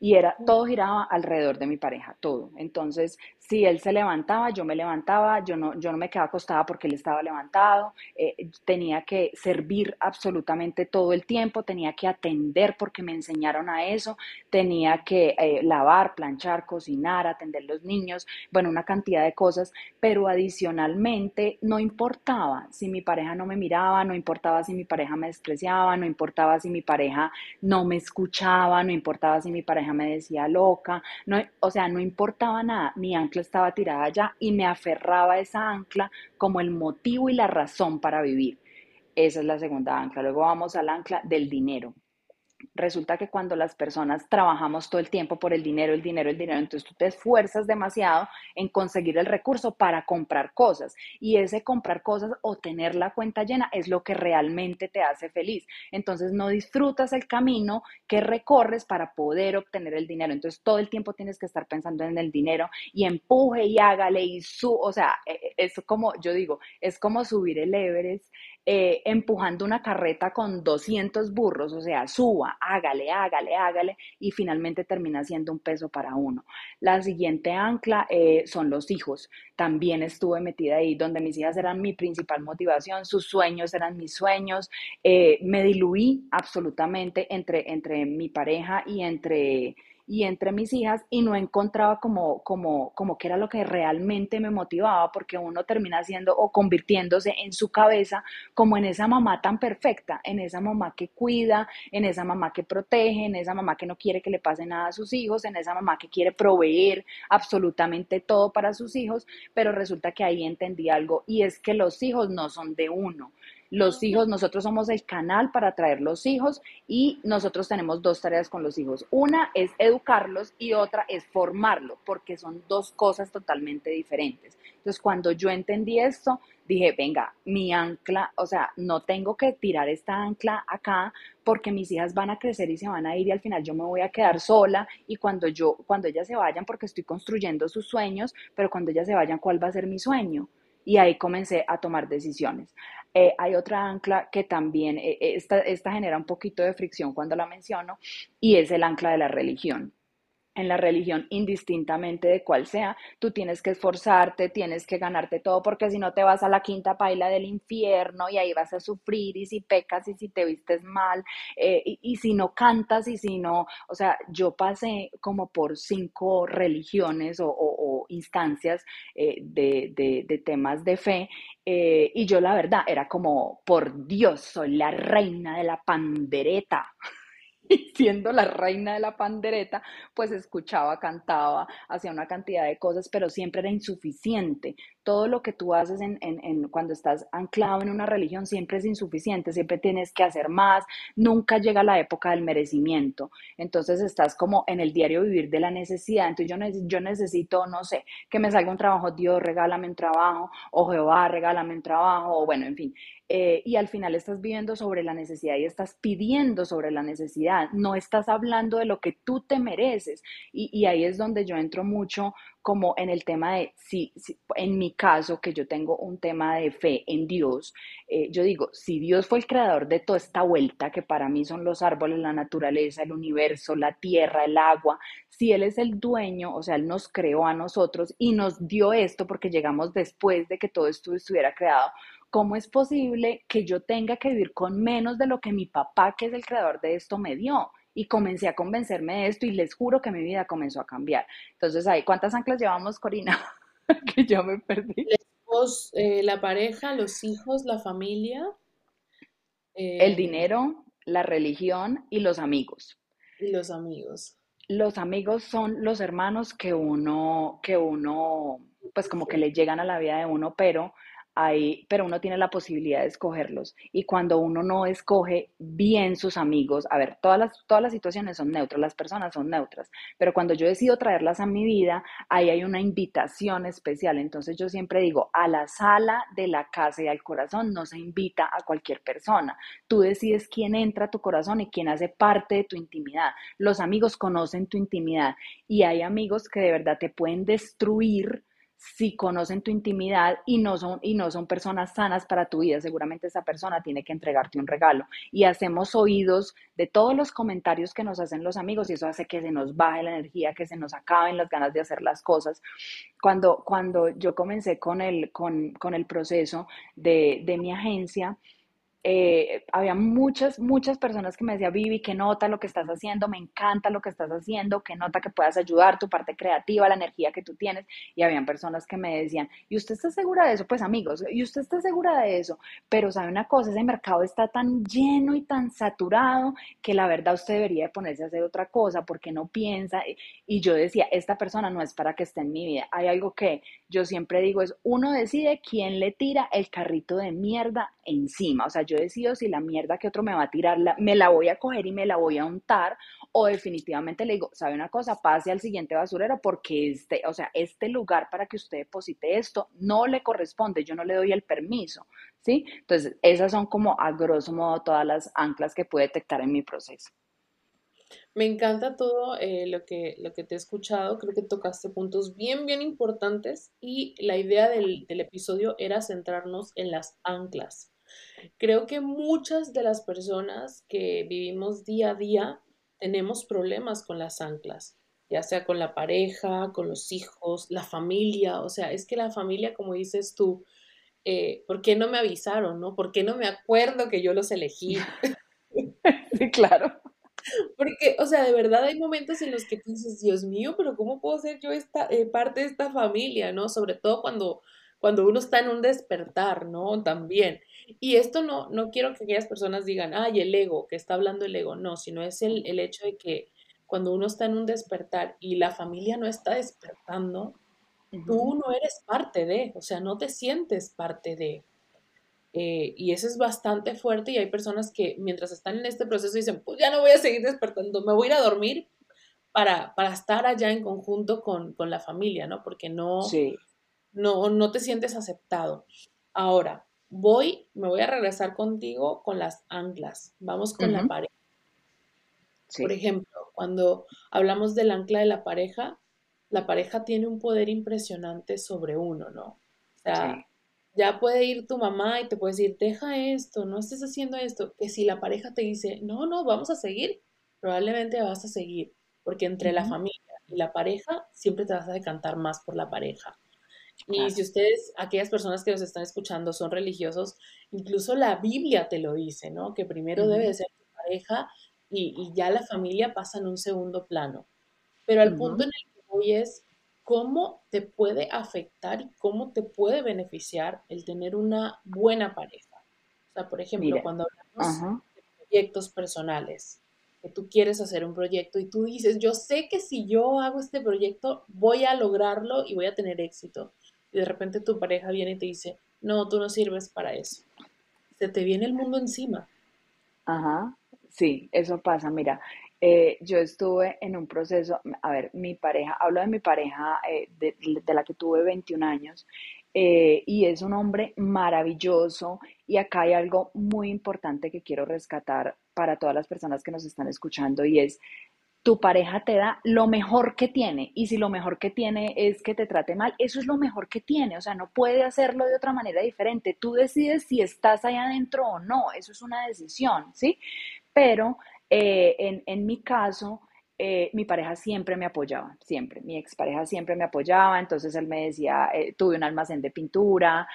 y era, todo giraba alrededor de mi pareja, todo. Entonces, si él se levantaba, yo me levantaba, yo no, yo no me quedaba acostada porque él estaba levantado, eh, tenía que servir absolutamente todo el tiempo, tenía que atender porque me enseñaron a eso, tenía que eh, lavar, planchar, cocinar, atender los niños, bueno, una cantidad de cosas, pero adicionalmente no importaba si mi pareja no me miraba, no importaba si mi pareja me despreciaba, no importaba si mi pareja no me escuchaba, no importaba si mi pareja me decía loca, no, o sea, no importaba nada, mi ancla estaba tirada allá y me aferraba a esa ancla como el motivo y la razón para vivir. Esa es la segunda ancla. Luego vamos al ancla del dinero resulta que cuando las personas trabajamos todo el tiempo por el dinero, el dinero, el dinero, entonces tú te esfuerzas demasiado en conseguir el recurso para comprar cosas y ese comprar cosas o tener la cuenta llena es lo que realmente te hace feliz. Entonces no disfrutas el camino que recorres para poder obtener el dinero. Entonces todo el tiempo tienes que estar pensando en el dinero y empuje y hágale y su, o sea, e, e, es como yo digo, es como subir el Everest eh, empujando una carreta con 200 burros, o sea, suba, hágale, hágale, hágale, y finalmente termina siendo un peso para uno. La siguiente ancla eh, son los hijos. También estuve metida ahí, donde mis hijas eran mi principal motivación, sus sueños eran mis sueños. Eh, me diluí absolutamente entre, entre mi pareja y entre y entre mis hijas y no encontraba como, como, como que era lo que realmente me motivaba, porque uno termina siendo o convirtiéndose en su cabeza como en esa mamá tan perfecta, en esa mamá que cuida, en esa mamá que protege, en esa mamá que no quiere que le pase nada a sus hijos, en esa mamá que quiere proveer absolutamente todo para sus hijos, pero resulta que ahí entendí algo y es que los hijos no son de uno. Los hijos, nosotros somos el canal para traer los hijos y nosotros tenemos dos tareas con los hijos. Una es educarlos y otra es formarlos, porque son dos cosas totalmente diferentes. Entonces, cuando yo entendí esto, dije, venga, mi ancla, o sea, no tengo que tirar esta ancla acá porque mis hijas van a crecer y se van a ir y al final yo me voy a quedar sola y cuando yo, cuando ellas se vayan, porque estoy construyendo sus sueños, pero cuando ellas se vayan, ¿cuál va a ser mi sueño? Y ahí comencé a tomar decisiones. Eh, hay otra ancla que también, eh, eh, esta, esta genera un poquito de fricción cuando la menciono, y es el ancla de la religión en la religión, indistintamente de cuál sea, tú tienes que esforzarte, tienes que ganarte todo, porque si no te vas a la quinta paila del infierno y ahí vas a sufrir y si pecas y si te vistes mal y, si no cantas y si no, o sea, yo pasé como por cinco religiones o o, instancias eh, de, temas de fe. Eh, y yo la verdad era como, por Dios, soy la reina de la pandereta. y siendo la reina de la pandereta, pues escuchaba, cantaba, hacía una cantidad de cosas, pero siempre era insuficiente. Todo lo que tú haces en, cuando estás anclado en una religión siempre es insuficiente, siempre tienes que hacer más, nunca llega la época del merecimiento. Entonces estás como en el diario vivir de la necesidad. Entonces yo, yo necesito, no sé, que me salga un trabajo, Dios, regálame un trabajo, o Jehová, regálame un trabajo, o bueno, en fin. Eh, y al final estás viviendo sobre la necesidad y estás pidiendo sobre la necesidad, no estás hablando de lo que tú te mereces. Y, ahí es donde yo entro mucho como en el tema de, si, en mi caso, que yo tengo un tema de fe en Dios, eh, yo digo, si Dios fue el creador de toda esta vuelta, que para mí son los árboles, la naturaleza, el universo, la tierra, el agua, si Él es el dueño, o sea, Él nos creó a nosotros y nos dio esto porque llegamos después de que todo esto estuviera creado, ¿cómo es posible que yo tenga que vivir con menos de lo que mi papá, que es el creador de esto, me dio? Y comencé a convencerme de esto y les juro que mi vida comenzó a cambiar. Entonces, ahí, ¿cuántas anclas llevamos, Corina? que yo me perdí. Eh, la pareja, los hijos, la familia. el eh, dinero, la religión y los amigos. Y los amigos. Los amigos son los hermanos que uno, que uno, pues como que le llegan a la vida de uno, pero pero uno tiene la posibilidad de escogerlos. Y cuando uno no escoge bien sus amigos, a ver, todas las, todas las situaciones son neutras, las personas son neutras, pero cuando yo decido traerlas a mi vida, ahí hay una invitación especial. Entonces yo siempre digo, a la sala de la casa y al corazón no se invita a cualquier persona. Tú decides quién entra a tu corazón y quién hace parte de tu intimidad. Los amigos conocen tu intimidad y hay amigos que de verdad te pueden destruir si conocen tu intimidad y no son y no son personas sanas para tu vida, seguramente esa persona tiene que entregarte un regalo y hacemos oídos de todos los comentarios que nos hacen los amigos y eso hace que se nos baje la energía, que se nos acaben las ganas de hacer las cosas. Cuando cuando yo comencé con el con, con el proceso de, de mi agencia, eh, había muchas, muchas personas que me decían, Vivi, que nota lo que estás haciendo, me encanta lo que estás haciendo, que nota que puedas ayudar tu parte creativa, la energía que tú tienes. Y habían personas que me decían, ¿y usted está segura de eso? Pues amigos, ¿y usted está segura de eso? Pero sabe una cosa, ese mercado está tan lleno y tan saturado que la verdad usted debería ponerse a hacer otra cosa porque no piensa. Y yo decía, esta persona no es para que esté en mi vida. Hay algo que yo siempre digo, es uno decide quién le tira el carrito de mierda encima. O sea, yo decido si la mierda que otro me va a tirar, me la voy a coger y me la voy a untar, o definitivamente le digo, ¿sabe una cosa? Pase al siguiente basurero porque este, o sea, este lugar para que usted deposite esto no le corresponde, yo no le doy el permiso, ¿sí? Entonces, esas son como a grosso modo todas las anclas que puede detectar en mi proceso. Me encanta todo eh, lo, que, lo que te he escuchado, creo que tocaste puntos bien, bien importantes y la idea del episodio era centrarnos en las anclas. Creo que muchas de las personas que vivimos día a día tenemos problemas con las anclas, ya sea con la pareja, con los hijos, la familia. O sea, es que la familia, como dices tú, eh, ¿por qué no me avisaron, no? ¿Por qué no me acuerdo que yo los elegí? Sí, claro. Porque, o sea, de verdad hay momentos en los que tú dices, Dios mío, pero ¿cómo puedo ser yo esta, eh, parte de esta familia, no? Sobre todo cuando, cuando uno está en un despertar, ¿no? También. Y esto no, no quiero que aquellas personas digan, ay, el ego, que está hablando el ego, no, sino es el, el hecho de que cuando uno está en un despertar y la familia no está despertando, tú no eres parte de, o sea, no te sientes parte de. Eh, y eso es bastante fuerte y hay personas que mientras están en este proceso dicen, pues ya no voy a seguir despertando, me voy a ir a dormir para, para estar allá en conjunto con, con la familia, ¿no? Porque no, no, no te sientes aceptado. Ahora, voy, me voy a regresar contigo con las anclas. Vamos con la pareja. Por ejemplo, cuando hablamos del ancla de la pareja, la pareja tiene un poder impresionante sobre uno, ¿no? O sea, ya puede ir tu mamá y te puede decir, deja esto, no estés haciendo esto. Que si la pareja te dice, no, no, vamos a seguir, probablemente vas a seguir, porque entre la familia y la pareja siempre te vas a decantar más por la pareja. Y si ustedes, aquellas personas que nos están escuchando, son religiosos, incluso la Biblia te lo dice, ¿no? Que primero debe ser tu pareja y, ya la familia pasa en un segundo plano. Pero al punto en el que hoy es cómo te puede afectar y cómo te puede beneficiar el tener una buena pareja. O sea, por ejemplo, cuando hablamos de proyectos personales, que tú quieres hacer un proyecto y tú dices, yo sé que si yo hago este proyecto voy a lograrlo y voy a tener éxito. Y de repente tu pareja viene y te dice, no, tú no sirves para eso. Se te viene el mundo encima. Ajá, sí, eso pasa. Mira, eh, yo estuve en un proceso, a ver, mi pareja, hablo de mi pareja eh, de, la que tuve 21 años, eh, y es un hombre maravilloso, y acá hay algo muy importante que quiero rescatar para todas las personas que nos están escuchando, y es, tu pareja te da lo mejor que tiene, y si lo mejor que tiene es que te trate mal, eso es lo mejor que tiene, o sea, no puede hacerlo de otra manera diferente, tú decides si estás ahí adentro o no, eso es una decisión, ¿sí? Pero eh, en, en, mi caso, eh, mi pareja siempre me apoyaba, siempre. Mi expareja siempre me apoyaba, entonces él me decía, eh, tuve un almacén de pintura,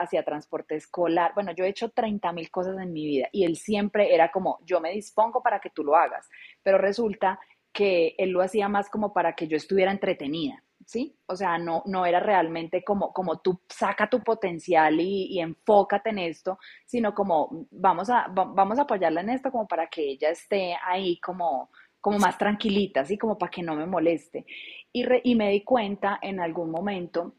hacía transporte escolar. Bueno, yo he hecho 30 mil cosas en mi vida y él siempre era como, yo me dispongo para que tú lo hagas, pero resulta que él lo hacía más como para que yo estuviera entretenida. ¿sí? O sea, no, no era realmente como, como tú saca tu potencial y, enfócate en esto, sino como vamos a, vamos a apoyarla en esto como para que ella esté ahí como, como más tranquilita, ¿sí? Como para que no me moleste. Y, y me di cuenta en algún momento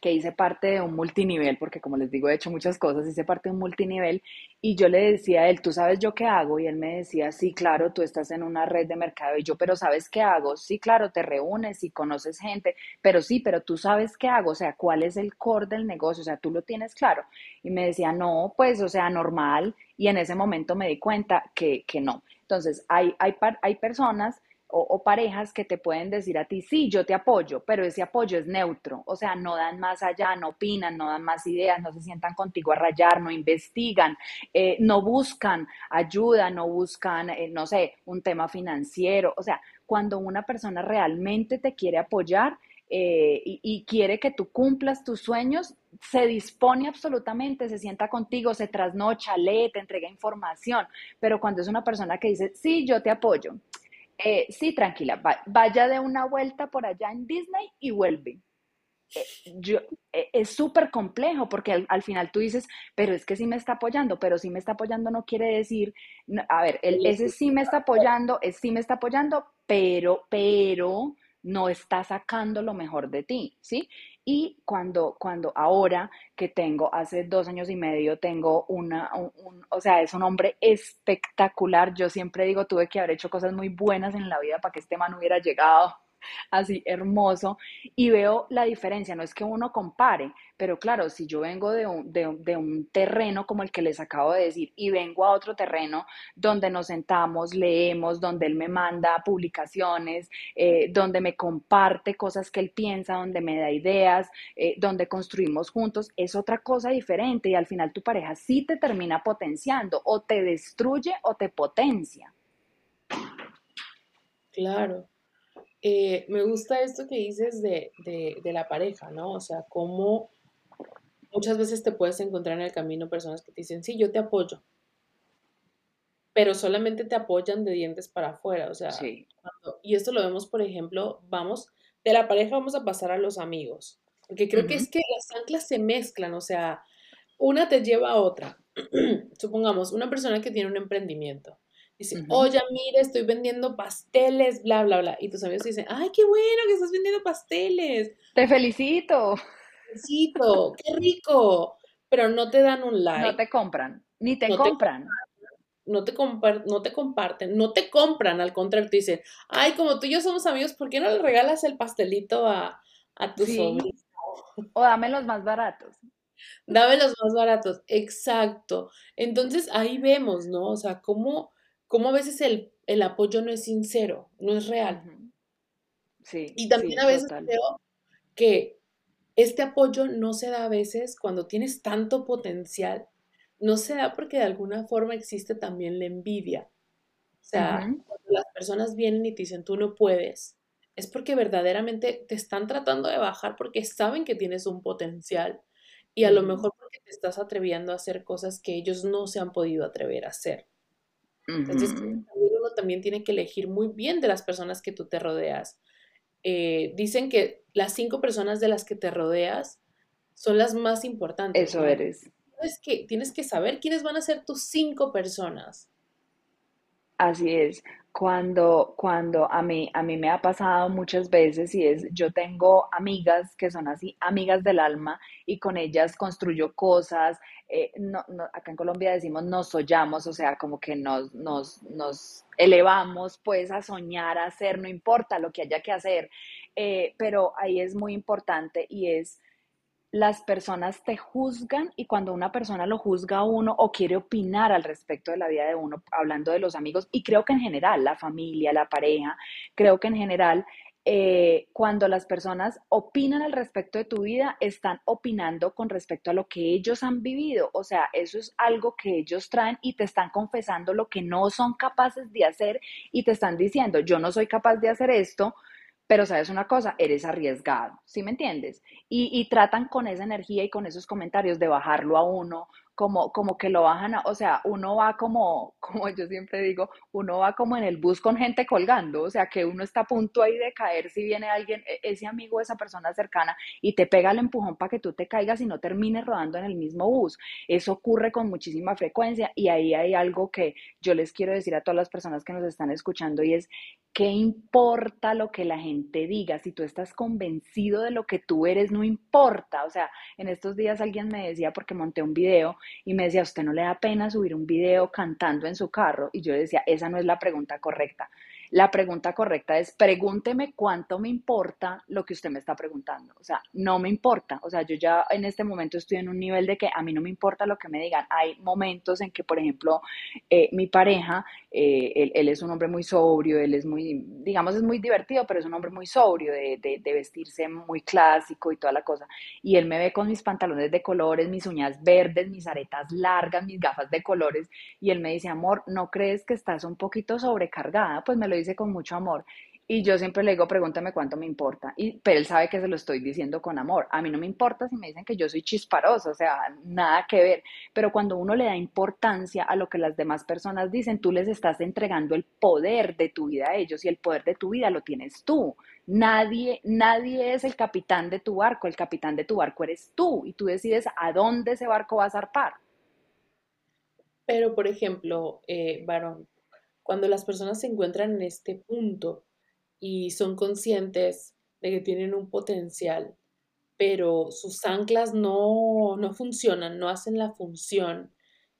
que hice parte de un multinivel, porque como les digo, he hecho muchas cosas, hice parte de un multinivel y yo le decía a él, ¿tú sabes yo qué hago? Y él me decía, sí, claro, tú estás en una red de mercado y yo, pero ¿sabes qué hago? Sí, claro, te reúnes y conoces gente, pero sí, pero tú sabes qué hago, o sea, ¿cuál es el core del negocio? O sea, tú lo tienes claro. Y me decía, no, pues, o sea, normal. Y en ese momento me di cuenta que, que no. Entonces, hay, hay, hay personas o, parejas que te pueden decir a ti, sí, yo te apoyo, pero ese apoyo es neutro, o sea, no dan más allá, no opinan, no dan más ideas, no se sientan contigo a rayar, no investigan, eh, no buscan ayuda, no buscan, eh, no sé, un tema financiero, o sea, cuando una persona realmente te quiere apoyar, eh, y, y, quiere que tú cumplas tus sueños, se dispone absolutamente, se sienta contigo, se trasnocha, lee, te entrega información, pero cuando es una persona que dice, sí, yo te apoyo, eh, sí, tranquila, vaya de una vuelta por allá en Disney y vuelve. Eh, eh, es súper complejo porque al, final tú dices, pero es que sí me está apoyando, pero sí me está apoyando no quiere decir, a ver, ese sí me está apoyando, es sí me está apoyando, pero, pero no está sacando lo mejor de ti, ¿sí? Y cuando, cuando ahora que tengo, hace dos años y medio, tengo una, o sea, es un hombre espectacular. Yo siempre digo, tuve que haber hecho cosas muy buenas en la vida para que este man hubiera llegado así hermoso y veo la diferencia, no es que uno compare, pero claro, si yo vengo de un, de, un, terreno como el que les acabo de decir y vengo a otro terreno donde nos sentamos, leemos, donde él me manda publicaciones, eh, donde me comparte cosas que él piensa, donde me da ideas, eh, donde construimos juntos, es otra cosa diferente y al final tu pareja sí te termina potenciando o te destruye o te potencia. Claro. Eh, me gusta esto que dices de, la pareja, ¿no? O sea, cómo muchas veces te puedes encontrar en el camino personas que te dicen, sí, yo te apoyo, pero solamente te apoyan de dientes para afuera, o sea, y esto lo vemos, por ejemplo, vamos, de la pareja vamos a pasar a los amigos, porque creo que es que las anclas se mezclan, o sea, una te lleva a otra. Supongamos, una persona que tiene un emprendimiento Dice, oye, mire, estoy vendiendo pasteles, bla, bla, bla. Y tus amigos dicen, ay, qué bueno que estás vendiendo pasteles. Te felicito. Te felicito, qué rico. Pero no te dan un like. No te compran, ni te compran. no, te no te comparten, no te compran, al contrario, te dicen, ay, como tú y yo somos amigos, ¿por qué no le regalas el pastelito a, a tu sí. O dame los más baratos. Dame los más baratos, exacto. Entonces ahí vemos, ¿no? O sea, cómo cómo a veces el, el, apoyo no es sincero, no es real. Sí. Y también a veces creo que este apoyo no se da a veces cuando tienes tanto potencial, no se da porque de alguna forma existe también la envidia. O sea, cuando las personas vienen y te dicen tú no puedes, es porque verdaderamente te están tratando de bajar porque saben que tienes un potencial y a lo mejor porque te estás atreviendo a hacer cosas que ellos no se han podido atrever a hacer. Entonces, uno también tiene que elegir muy bien de las personas que tú te rodeas. eh, dicen que las cinco personas de las que te rodeas son las más importantes. Eso eres. Es que tienes que saber quiénes van a ser tus cinco personas. Así es. Cuando, cuando a mí, a mí me ha pasado muchas veces y es, yo tengo amigas que son así, amigas del alma y con ellas construyo cosas. Eh, no, acá en Colombia decimos nos soñamos, o sea, como que nos, nos, nos elevamos pues a soñar, a hacer, no importa lo que haya que hacer. Eh, pero ahí es muy importante y es las personas te juzgan y cuando una persona lo juzga a uno o quiere opinar al respecto de la vida de uno, hablando de los amigos, y creo que en general, la familia, la pareja, creo que en general, eh, cuando las personas opinan al respecto de tu vida, están opinando con respecto a lo que ellos han vivido. O sea, eso es algo que ellos traen y te están confesando lo que no son capaces de hacer y te están diciendo, yo no soy capaz de hacer esto pero sabes una cosa, eres arriesgado, ¿sí me entiendes? Y, y, tratan con esa energía y con esos comentarios de bajarlo a uno como, como que lo bajan, o sea, uno va como, como yo siempre digo, uno va como en el bus con gente colgando, o sea, que uno está a punto ahí de caer si viene alguien, e, ese amigo, esa persona cercana, y te pega el empujón para que tú te caigas y no termines rodando en el mismo bus. Eso ocurre con muchísima frecuencia y ahí hay algo que yo les quiero decir a todas las personas que nos están escuchando y es, ¿qué importa lo que la gente diga? Si tú estás convencido de lo que tú eres, no importa. O sea, en estos días alguien me decía, porque monté un video, y me decía, ¿usted no le da pena subir un video cantando en su carro? Y yo decía, esa no es la pregunta correcta. La pregunta correcta es, pregúnteme cuánto me importa lo que usted me está preguntando. O sea, no me importa. O sea, yo ya en este momento estoy en un nivel de que a mí no me importa lo que me digan. Hay momentos en que, por ejemplo, eh, mi pareja, eh, él, es un hombre muy sobrio, él es muy, digamos, es muy divertido, pero es un hombre muy sobrio, de, de vestirse muy clásico y toda la cosa. Y él me ve con mis pantalones de colores, mis uñas verdes, mis aretas largas, mis gafas de colores, y él me dice, amor, ¿no crees que estás un poquito sobrecargada? Pues me lo dice con mucho amor. Y yo siempre le digo, pregúntame cuánto me importa. Y, pero él sabe que se lo estoy diciendo con amor. A mí no me importa si me dicen que yo soy chisparosa, o sea, nada que ver. Pero cuando uno le da importancia a lo que las demás personas dicen, tú les estás entregando el poder de tu vida a ellos y el poder de tu vida lo tienes tú. Nadie, nadie es el capitán de tu barco, el capitán de tu barco eres tú y tú decides a dónde ese barco va a zarpar. Pero, por ejemplo, eh, Varón, cuando las personas se encuentran en este punto y son conscientes de que tienen un potencial, pero sus anclas no, funcionan, no hacen la función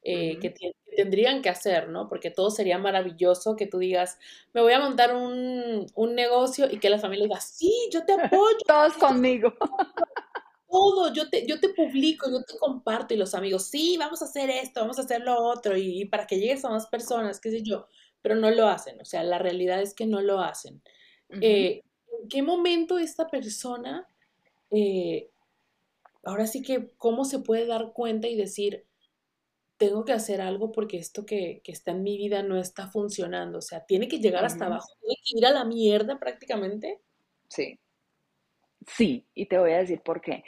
eh, que, tendrían que hacer, ¿no? Porque todo sería maravilloso que tú digas, me voy a montar un, negocio y que la familia diga, sí, yo te apoyo. Todos conmigo. Todo, yo te, yo te publico, yo te comparto y los amigos, sí, vamos a hacer esto, vamos a hacer lo otro y, para que llegues a más personas, qué sé yo pero no lo hacen. O sea, la realidad es que no lo hacen. Eh, ¿En qué momento esta persona, eh, ahora sí que, cómo se puede dar cuenta y decir, tengo que hacer algo porque esto que, está en mi vida no está funcionando? O sea, tiene que llegar hasta abajo, tiene que ir a la mierda prácticamente. Sí. Sí, y te voy a decir por qué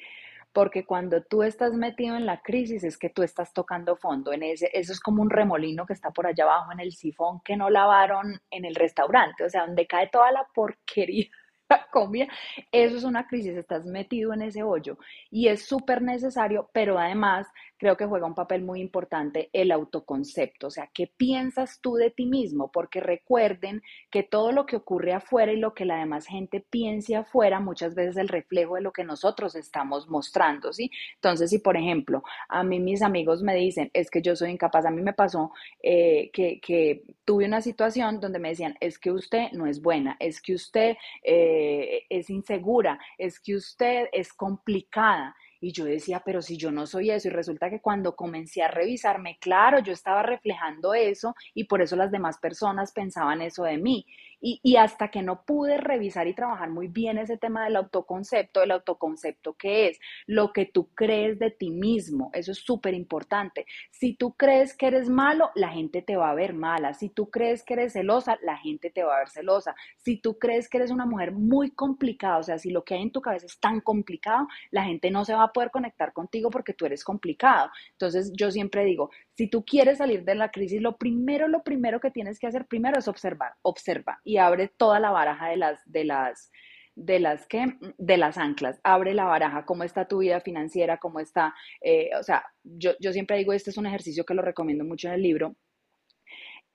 porque cuando tú estás metido en la crisis es que tú estás tocando fondo en ese, eso es como un remolino que está por allá abajo en el sifón que no lavaron en el restaurante, o sea, donde cae toda la porquería la comida, eso es una crisis, estás metido en ese hoyo y es súper necesario, pero además creo que juega un papel muy importante el autoconcepto, o sea, ¿qué piensas tú de ti mismo? Porque recuerden que todo lo que ocurre afuera y lo que la demás gente piense afuera muchas veces es el reflejo de lo que nosotros estamos mostrando, ¿sí? Entonces, si por ejemplo, a mí mis amigos me dicen, es que yo soy incapaz, a mí me pasó eh, que, que, tuve una situación donde me decían, es que usted no es buena, es que usted eh, es insegura, es que usted es complicada. Y yo decía, pero si yo no soy eso, y resulta que cuando comencé a revisarme, claro, yo estaba reflejando eso y por eso las demás personas pensaban eso de mí. Y, hasta que no pude revisar y trabajar muy bien ese tema del autoconcepto, el autoconcepto que es lo que tú crees de ti mismo, eso es súper importante. Si tú crees que eres malo, la gente te va a ver mala. Si tú crees que eres celosa, la gente te va a ver celosa. Si tú crees que eres una mujer muy complicada, o sea, si lo que hay en tu cabeza es tan complicado, la gente no se va a poder conectar contigo porque tú eres complicado. Entonces yo siempre digo, si tú quieres salir de la crisis, lo primero, lo primero que tienes que hacer primero es observar, observa y abre toda la baraja de las, de las, de las que, de las anclas. Abre la baraja, cómo está tu vida financiera, cómo está, eh, o sea, yo, yo siempre digo, este es un ejercicio que lo recomiendo mucho en el libro.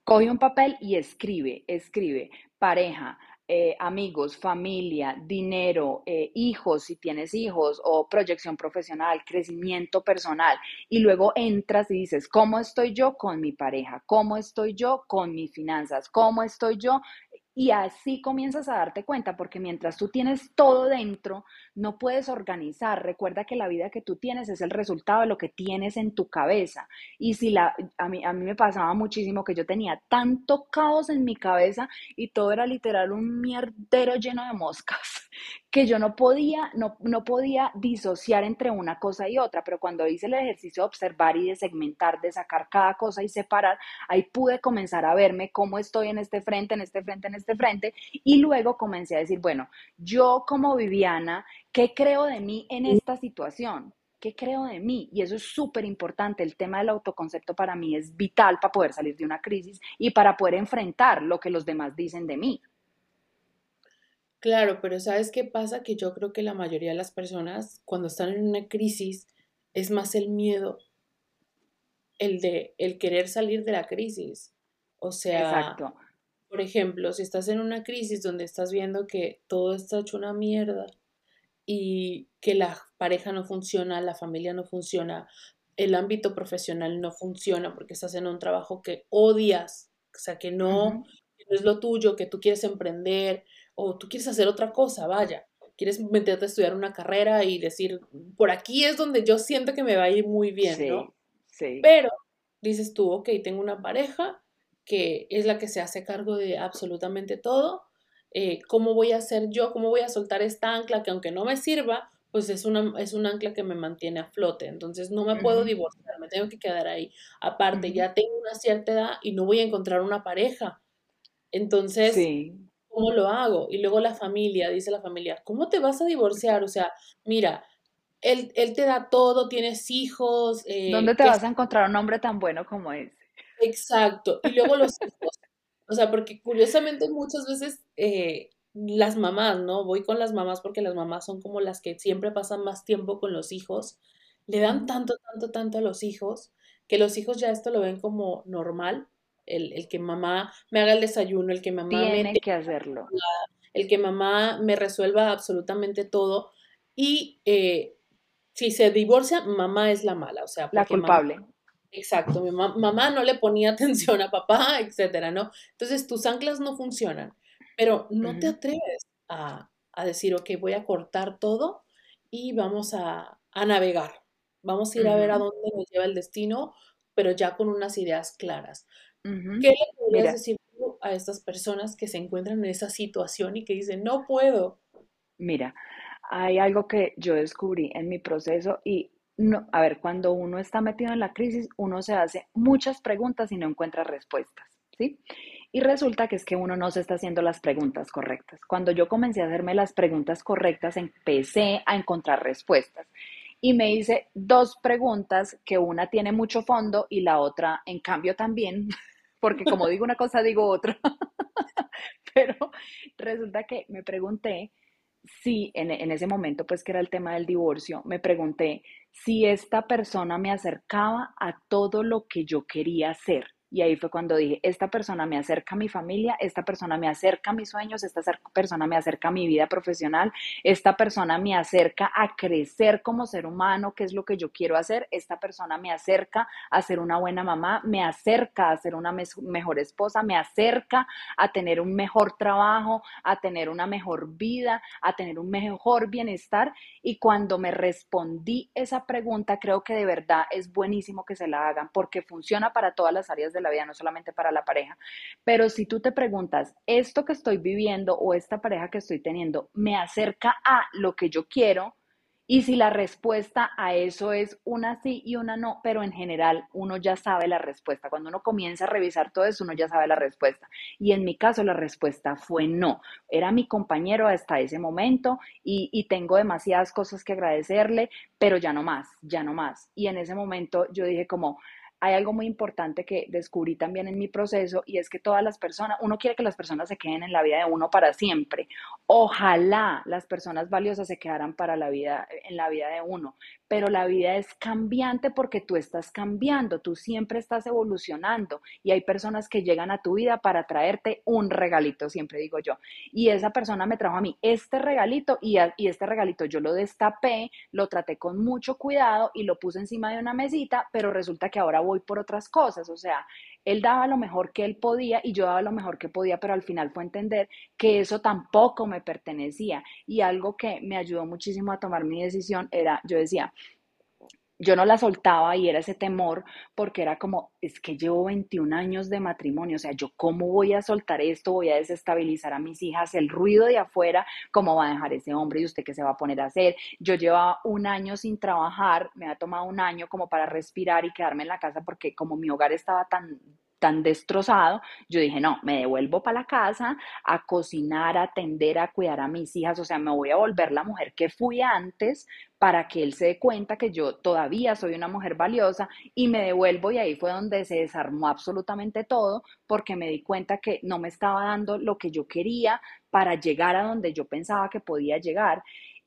Coge un papel y escribe, escribe, pareja, eh, amigos, familia, dinero, eh, hijos, si tienes hijos, o proyección profesional, crecimiento personal. Y luego entras y dices, ¿cómo estoy yo con mi pareja? ¿Cómo estoy yo con mis finanzas? ¿Cómo estoy yo y así comienzas a darte cuenta, porque mientras tú tienes todo dentro, no puedes organizar. Recuerda que la vida que tú tienes es el resultado de lo que tienes en tu cabeza. Y si la, a mí, a mí me pasaba muchísimo que yo tenía tanto caos en mi cabeza y todo era literal un mierdero lleno de moscas, que yo no podía, no, no podía disociar entre una cosa y otra. Pero cuando hice el ejercicio de observar y de segmentar, de sacar cada cosa y separar, ahí pude comenzar a verme cómo estoy en este frente, en este frente, en este frente. Y luego comencé a decir, bueno, yo como Viviana, ¿qué creo de mí en esta situación? ¿Qué creo de mí? Y eso es súper importante. El tema del autoconcepto para mí es vital para poder salir de una crisis y para poder enfrentar lo que los demás dicen de mí. Claro, pero ¿sabes qué pasa? Que yo creo que la mayoría de las personas cuando están en una crisis es más el miedo, el de el querer salir de la crisis. O sea, Exacto. Por ejemplo, si estás en una crisis donde estás viendo que todo está hecho una mierda y que la pareja no funciona, la familia no funciona, el ámbito profesional no funciona porque estás en un trabajo que odias, o sea, que no, es lo tuyo, que tú quieres emprender o tú quieres hacer otra cosa, vaya, quieres meterte a estudiar una carrera y decir, por aquí es donde yo siento que me va a ir muy bien, ¿no? Sí. Pero dices tú, ok, tengo una pareja, que es la que se hace cargo de absolutamente todo. Eh, ¿Cómo voy a hacer yo? ¿Cómo voy a soltar esta ancla que aunque no me sirva, pues es una, es un ancla que me mantiene a flote? Entonces no me puedo divorciar, me tengo que quedar ahí. Aparte, ya tengo una cierta edad y no voy a encontrar una pareja. Entonces, ¿cómo lo hago? Y luego la familia, dice la familia, ¿cómo te vas a divorciar? O sea, mira, él, él te da todo, tienes hijos. Eh, ¿Dónde te vas a encontrar un hombre tan bueno como ese? Exacto. Y luego los hijos. O sea, porque curiosamente muchas veces eh, las mamás, ¿no? Voy con las mamás porque las mamás son como las que siempre pasan más tiempo con los hijos. Le dan tanto, tanto, tanto a los hijos que los hijos ya esto lo ven como normal. El, el que mamá me haga el desayuno, el que mamá Tiene que hacerlo. El que mamá me resuelva absolutamente todo. Y eh, si se divorcia, mamá es la mala, o sea, la culpable. Exacto, mi mamá no le ponía atención a papá, etcétera, ¿no? Entonces tus anclas no funcionan, pero no te atreves a, decir, ok, voy a cortar todo y vamos a, navegar. Vamos a ir a ver a dónde nos lleva el destino, pero ya con unas ideas claras. ¿Qué le podrías decir a estas personas que se encuentran en esa situación y que dicen, no puedo? Mira, hay algo que yo descubrí en mi proceso y no, a ver, cuando uno está metido en la crisis, uno se hace muchas preguntas y no encuentra respuestas, ¿sí? Y resulta que es que uno no se está haciendo las preguntas correctas. Cuando yo comencé a hacerme las preguntas correctas, empecé a encontrar respuestas. Y me hice dos preguntas que una tiene mucho fondo y la otra, en cambio, también, porque como digo una cosa, digo otra. Pero resulta que me pregunté si en, en, ese momento, pues que era el tema del divorcio, me pregunté si esta persona me acercaba a todo lo que yo quería hacer. Y ahí fue cuando dije, esta persona me acerca a mi familia, esta persona me acerca a mis sueños, esta persona me acerca a mi vida profesional, esta persona me acerca a crecer como ser humano, que es lo que yo quiero hacer, esta persona me acerca a ser una buena mamá, me acerca a ser una mejor esposa, me acerca a tener un mejor trabajo, a tener una mejor vida, a tener un mejor bienestar. Y cuando me respondí esa pregunta, creo que de verdad es buenísimo que se la hagan porque funciona para todas las áreas de la vida, no solamente para la pareja. Pero si tú te preguntas, ¿esto que estoy viviendo o esta pareja que estoy teniendo me acerca a lo que yo quiero? Y si la respuesta a eso es una sí y una no, pero en general uno ya sabe la respuesta. Cuando uno comienza a revisar todo eso, uno ya sabe la respuesta. Y en mi caso la respuesta fue no. Era mi compañero hasta ese momento y, tengo demasiadas cosas que agradecerle, pero ya no más, ya no más. Y en ese momento yo dije como, hay algo muy importante que descubrí también en mi proceso y es que todas las personas, uno quiere que las personas se queden en la vida de uno para siempre. Ojalá las personas valiosas se quedaran para la vida, en la vida de uno, pero la vida es cambiante porque tú estás cambiando, tú siempre estás evolucionando y hay personas que llegan a tu vida para traerte un regalito, siempre digo yo. Y esa persona me trajo a mí este regalito y, y este regalito yo lo destapé, lo traté con mucho cuidado y lo puse encima de una mesita, pero resulta que ahora voy por otras cosas, o sea, él daba lo mejor que él podía y yo daba lo mejor que podía, pero al final fue entender que eso tampoco me pertenecía. Y algo que me ayudó muchísimo a tomar mi decisión era, yo decía, yo no la soltaba y era ese temor porque era como, es que llevo 21 años de matrimonio, o sea, yo cómo voy a soltar esto, voy a desestabilizar a mis hijas, el ruido de afuera, cómo va a dejar ese hombre y usted qué se va a poner a hacer. Yo llevaba un año sin trabajar, me ha tomado un año como para respirar y quedarme en la casa porque como mi hogar estaba tan tan destrozado, yo dije, no, me devuelvo para la casa a cocinar, a atender, a cuidar a mis hijas, o sea, me voy a volver la mujer que fui antes para que él se dé cuenta que yo todavía soy una mujer valiosa y me devuelvo y ahí fue donde se desarmó absolutamente todo porque me di cuenta que no me estaba dando lo que yo quería para llegar a donde yo pensaba que podía llegar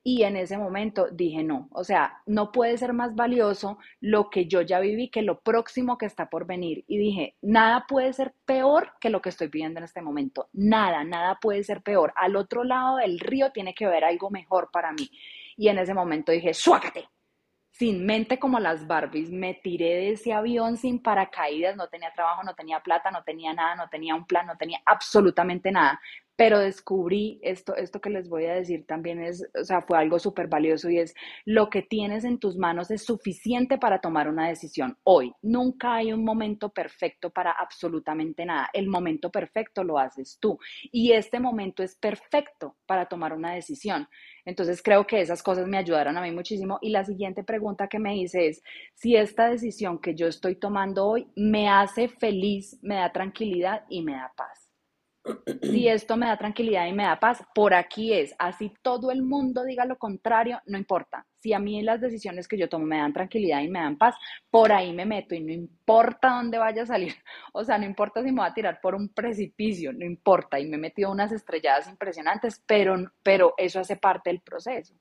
y en ese momento dije, no, o sea, no puede ser más valioso lo que yo ya viví que lo próximo que está por venir. Y dije, nada puede ser peor que lo que estoy viviendo en este momento. Nada, nada puede ser peor. Al otro lado del río tiene que haber algo mejor para mí. Y en ese momento dije, suácate. Sin mente como las Barbies, me tiré de ese avión sin paracaídas, no tenía trabajo, no tenía plata, no tenía nada, no tenía un plan, no tenía absolutamente nada pero descubrí esto, esto que les voy a decir también es, o sea, fue algo súper valioso y es lo que tienes en tus manos es suficiente para tomar una decisión hoy. Nunca hay un momento perfecto para absolutamente nada. El momento perfecto lo haces tú y este momento es perfecto para tomar una decisión. Entonces creo que esas cosas me ayudaron a mí muchísimo y la siguiente pregunta que me hice es si esta decisión que yo estoy tomando hoy me hace feliz, me da tranquilidad y me da paz si esto me da tranquilidad y me da paz, por aquí es. Así todo el mundo diga lo contrario, no importa. Si a mí las decisiones que yo tomo me dan tranquilidad y me dan paz, por ahí me meto y no importa dónde vaya a salir. O sea, no importa si me voy a tirar por un precipicio, no importa. Y me he metido unas estrelladas impresionantes, pero, pero eso hace parte del proceso.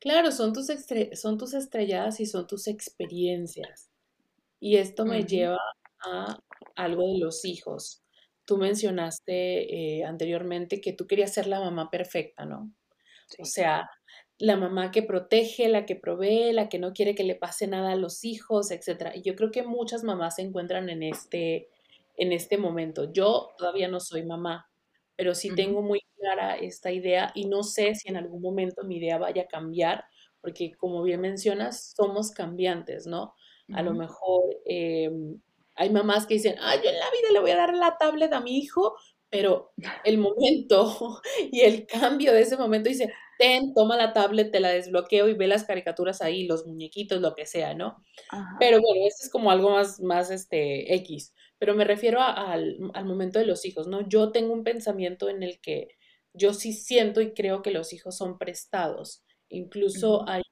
Claro, son tus, son tus estrelladas y son tus experiencias. Y esto me lleva a algo de los hijos tú mencionaste eh, anteriormente que tú querías ser la mamá perfecta, ¿no? O sea, la mamá que protege, la que provee, la que no quiere que le pase nada a los hijos, etc. Y yo creo que muchas mamás se encuentran en este, en este momento. Yo todavía no soy mamá, pero sí tengo muy clara esta idea y no sé si en algún momento mi idea vaya a cambiar, porque como bien mencionas, somos cambiantes, ¿no? A lo mejor em, hay mamás que dicen, ay, yo en la vida le voy a dar la tablet a mi hijo, pero el momento y el cambio de ese momento dice, ten, toma la tablet, te la desbloqueo y ve las caricaturas ahí, los muñequitos, lo que sea, ¿no? Pero bueno, esto es como algo más, más este, X. Pero me refiero al, al momento de los hijos, ¿no? Yo tengo un pensamiento en el que yo sí siento y creo que los hijos son prestados. Incluso hay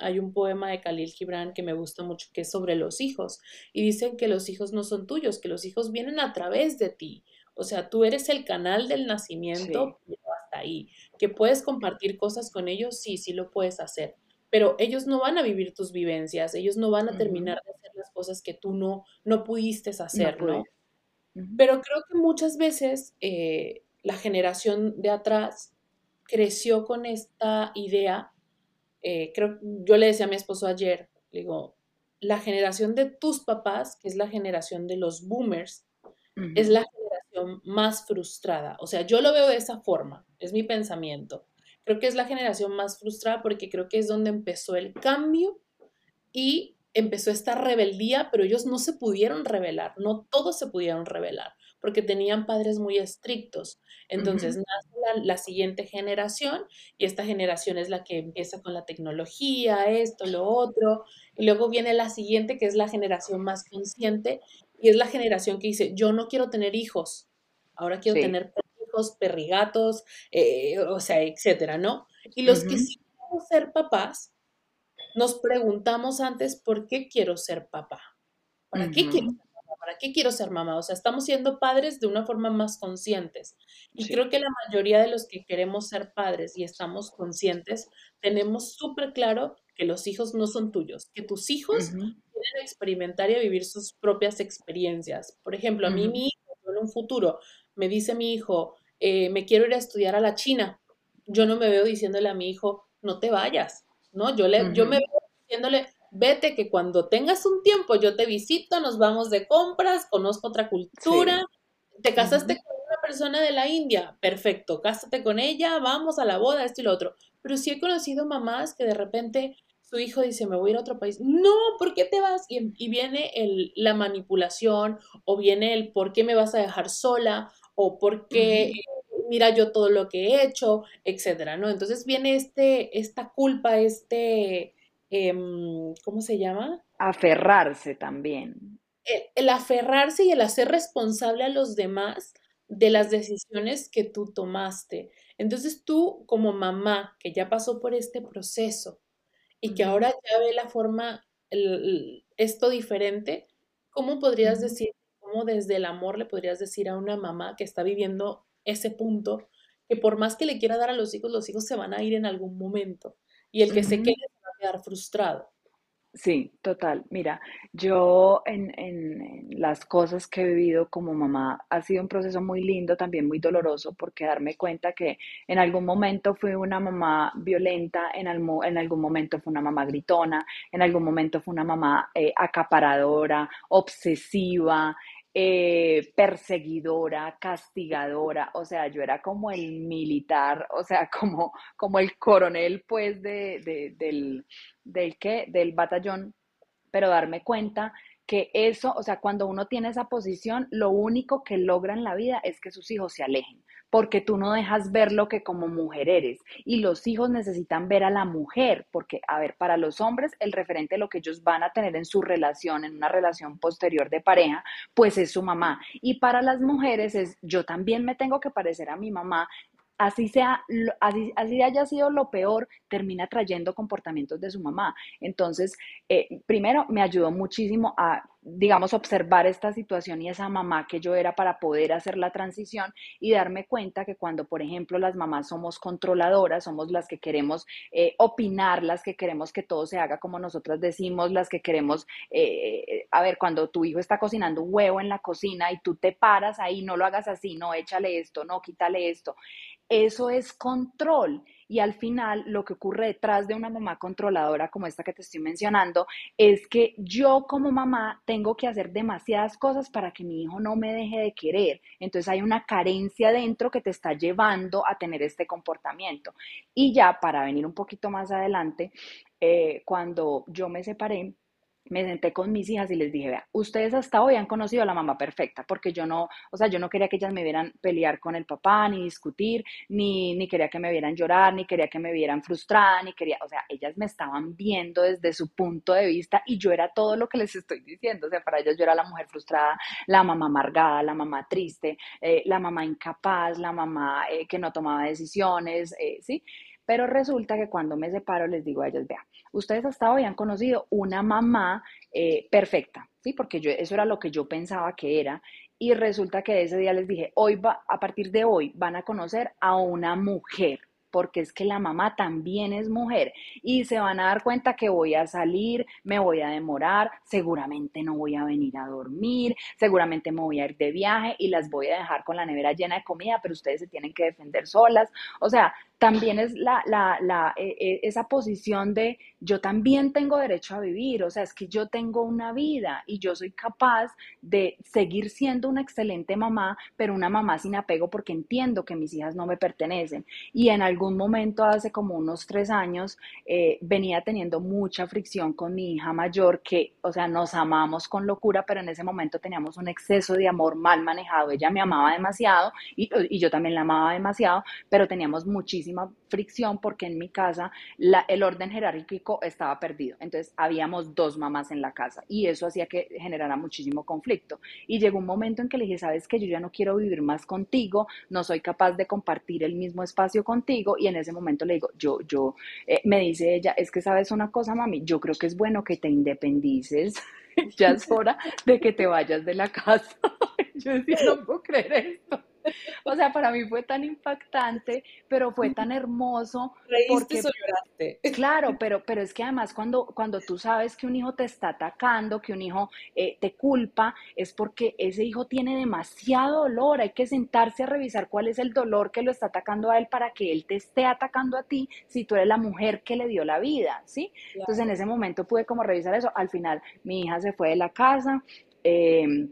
hay un poema de Khalil Gibran que me gusta mucho que es sobre los hijos y dicen que los hijos no son tuyos, que los hijos vienen a través de ti. O sea, tú eres el canal del nacimiento, hasta ahí. Que puedes compartir cosas con ellos, sí, sí lo puedes hacer. Pero ellos no van a vivir tus vivencias, ellos no van a terminar de hacer las cosas que tú no, no pudiste hacer, ¿no? Pero creo que muchas veces eh, la generación de atrás creció con esta idea eh, creo, yo le decía a mi esposo ayer, le digo, la generación de tus papás, que es la generación de los boomers, es la generación más frustrada. O sea, yo lo veo de esa forma, es mi pensamiento. Creo que es la generación más frustrada porque creo que es donde empezó el cambio y empezó esta rebeldía, pero ellos no se pudieron rebelar, no todos se pudieron rebelar porque tenían padres muy estrictos. Entonces nace la, siguiente generación y esta generación es la que empieza con la tecnología, esto, lo otro, y luego viene la siguiente que es la generación más consciente y es la generación que dice, yo no quiero tener hijos, ahora quiero tener hijos, perrigatos, eh, o sea, etcétera, ¿no? Y los que sí queremos ser papás, nos preguntamos antes, ¿por qué quiero ser papá? ¿Para qué quiero ser? ¿Para qué quiero ser mamá? O sea, estamos siendo padres de una forma más conscientes. Y creo que la mayoría de los que queremos ser padres y estamos conscientes, tenemos súper claro que los hijos no son tuyos, que tus hijos quieren experimentar y vivir sus propias experiencias. Por ejemplo, a mí mi hijo, en un futuro, me dice mi hijo, eh, me quiero ir a estudiar a la China. Yo no me veo diciéndole a mi hijo, no te vayas, ¿no? Yo, le, yo me veo diciéndole, vete que cuando tengas un tiempo yo te visito, nos vamos de compras, conozco otra cultura, te casaste con una persona de la India, perfecto, cásate con ella, vamos a la boda, esto y lo otro. Pero sí he conocido mamás que de repente su hijo dice, me voy a ir a otro país. No, ¿por qué te vas? Y, viene el, la manipulación o viene el por qué me vas a dejar sola o por qué mira yo todo lo que he hecho, etcétera, ¿no? Entonces viene este, esta culpa, este, em, ¿cómo se llama? Aferrarse también. El, el, aferrarse y el hacer responsable a los demás de las decisiones que tú tomaste. Entonces tú como mamá que ya pasó por este proceso y que ahora ya ve la forma, esto diferente, ¿cómo podrías decir, cómo desde el amor le podrías decir a una mamá que está viviendo ese punto, que por más que le quiera dar a los hijos, los hijos se van a ir en algún momento y el que se quede frustrado? Sí, total. Mira, yo en, en, las cosas que he vivido como mamá ha sido un proceso muy lindo, también muy doloroso, porque darme cuenta que en algún momento fui una mamá violenta, en, en algún momento fue una mamá gritona, en algún momento fue una mamá eh, acaparadora, obsesiva, eh, perseguidora, castigadora, o sea, yo era como el militar, o sea, como, como el coronel, pues, de, del, del, ¿qué? del batallón, pero darme cuenta que eso, o sea, cuando uno tiene esa posición, lo único que logra en la vida es que sus hijos se alejen porque tú no dejas ver lo que como mujer eres. Y los hijos necesitan ver a la mujer, porque, a ver, para los hombres el referente lo que ellos van a tener en su relación, en una relación posterior de pareja, pues es su mamá. Y para las mujeres es, yo también me tengo que parecer a mi mamá, así sea, así, haya sido lo peor, termina trayendo comportamientos de su mamá. Entonces, eh, primero me ayudó muchísimo a, digamos, observar esta situación y esa mamá que yo era para poder hacer la transición y darme cuenta que cuando, por ejemplo, las mamás somos controladoras, somos las que queremos eh, opinar, las que queremos que todo se haga como nosotras decimos, las que queremos, eh, a ver, cuando tu hijo está cocinando un huevo en la cocina y tú te paras ahí, no lo hagas así, no, échale esto, no, quítale esto eso es control. Y al final lo que ocurre detrás de una mamá controladora como esta que te estoy mencionando es que yo como mamá tengo que hacer demasiadas cosas para que mi hijo no me deje de querer. Entonces hay una carencia dentro que te está llevando a tener este comportamiento. Y ya para venir un poquito más adelante, eh, cuando yo me separé, me senté con mis hijas y les dije, vea, ustedes hasta hoy han conocido a la mamá perfecta, porque yo no, o sea, yo no quería que ellas me vieran pelear con el papá, ni discutir, ni, ni quería que me vieran llorar, ni quería que me vieran frustrada, ni quería, o sea, ellas me estaban viendo desde su punto de vista y yo era todo lo que les estoy diciendo, o sea, para ellas yo era la mujer frustrada, la mamá amargada, la mamá triste, eh, la mamá incapaz, la mamá eh, que no tomaba decisiones, eh, ¿sí? Pero resulta que cuando me separo les digo a ellos, vea, ustedes hasta hoy han conocido una mamá eh, perfecta, ¿sí? Porque yo, eso era lo que yo pensaba que era. Y resulta que ese día les dije, hoy va, a partir de hoy van a conocer a una mujer porque es que la mamá también es mujer y se van a dar cuenta que voy a salir, me voy a demorar, seguramente no voy a venir a dormir, seguramente me voy a ir de viaje y las voy a dejar con la nevera llena de comida, pero ustedes se tienen que defender solas. O sea, también es la, la, la, e, e, esa posición de yo también tengo derecho a vivir, o sea, es que yo tengo una vida y yo soy capaz de seguir siendo una excelente mamá, pero una mamá sin apego porque entiendo que mis hijas no me pertenecen. Y en algún momento, hace como unos tres años, eh, venía teniendo mucha fricción con mi hija mayor, que, o sea, nos amamos con locura, pero en ese momento teníamos un exceso de amor mal manejado. Ella me amaba demasiado y, yo también la amaba demasiado, pero teníamos muchísimo fricción porque en mi casa el orden jerárquico estaba perdido. Entonces habíamos dos mamás en la casa y eso hacía que generara muchísimo conflicto. Y llegó un momento en que le dije, sabes que yo ya no quiero vivir más contigo, no soy capaz de compartir el mismo espacio contigo y en ese momento le digo, yo, yo, eh, me dice ella, es que sabes una cosa, mami, yo creo que es bueno que te independices, ya es hora de que te vayas de la casa. yo decía, no puedo creer esto. O sea, para mí fue tan impactante, pero fue tan hermoso. porque, lloraste. Claro, pero, pero es que además cuando, cuando tú sabes que un hijo te está atacando, que un hijo eh, te culpa, es porque ese hijo tiene demasiado dolor. Hay que sentarse a revisar cuál es el dolor que lo está atacando a él para que él te esté atacando a ti si tú eres la mujer que le dio la vida, ¿sí? Entonces en ese momento pude como revisar eso. Al final mi hija se fue de la casa. Eh,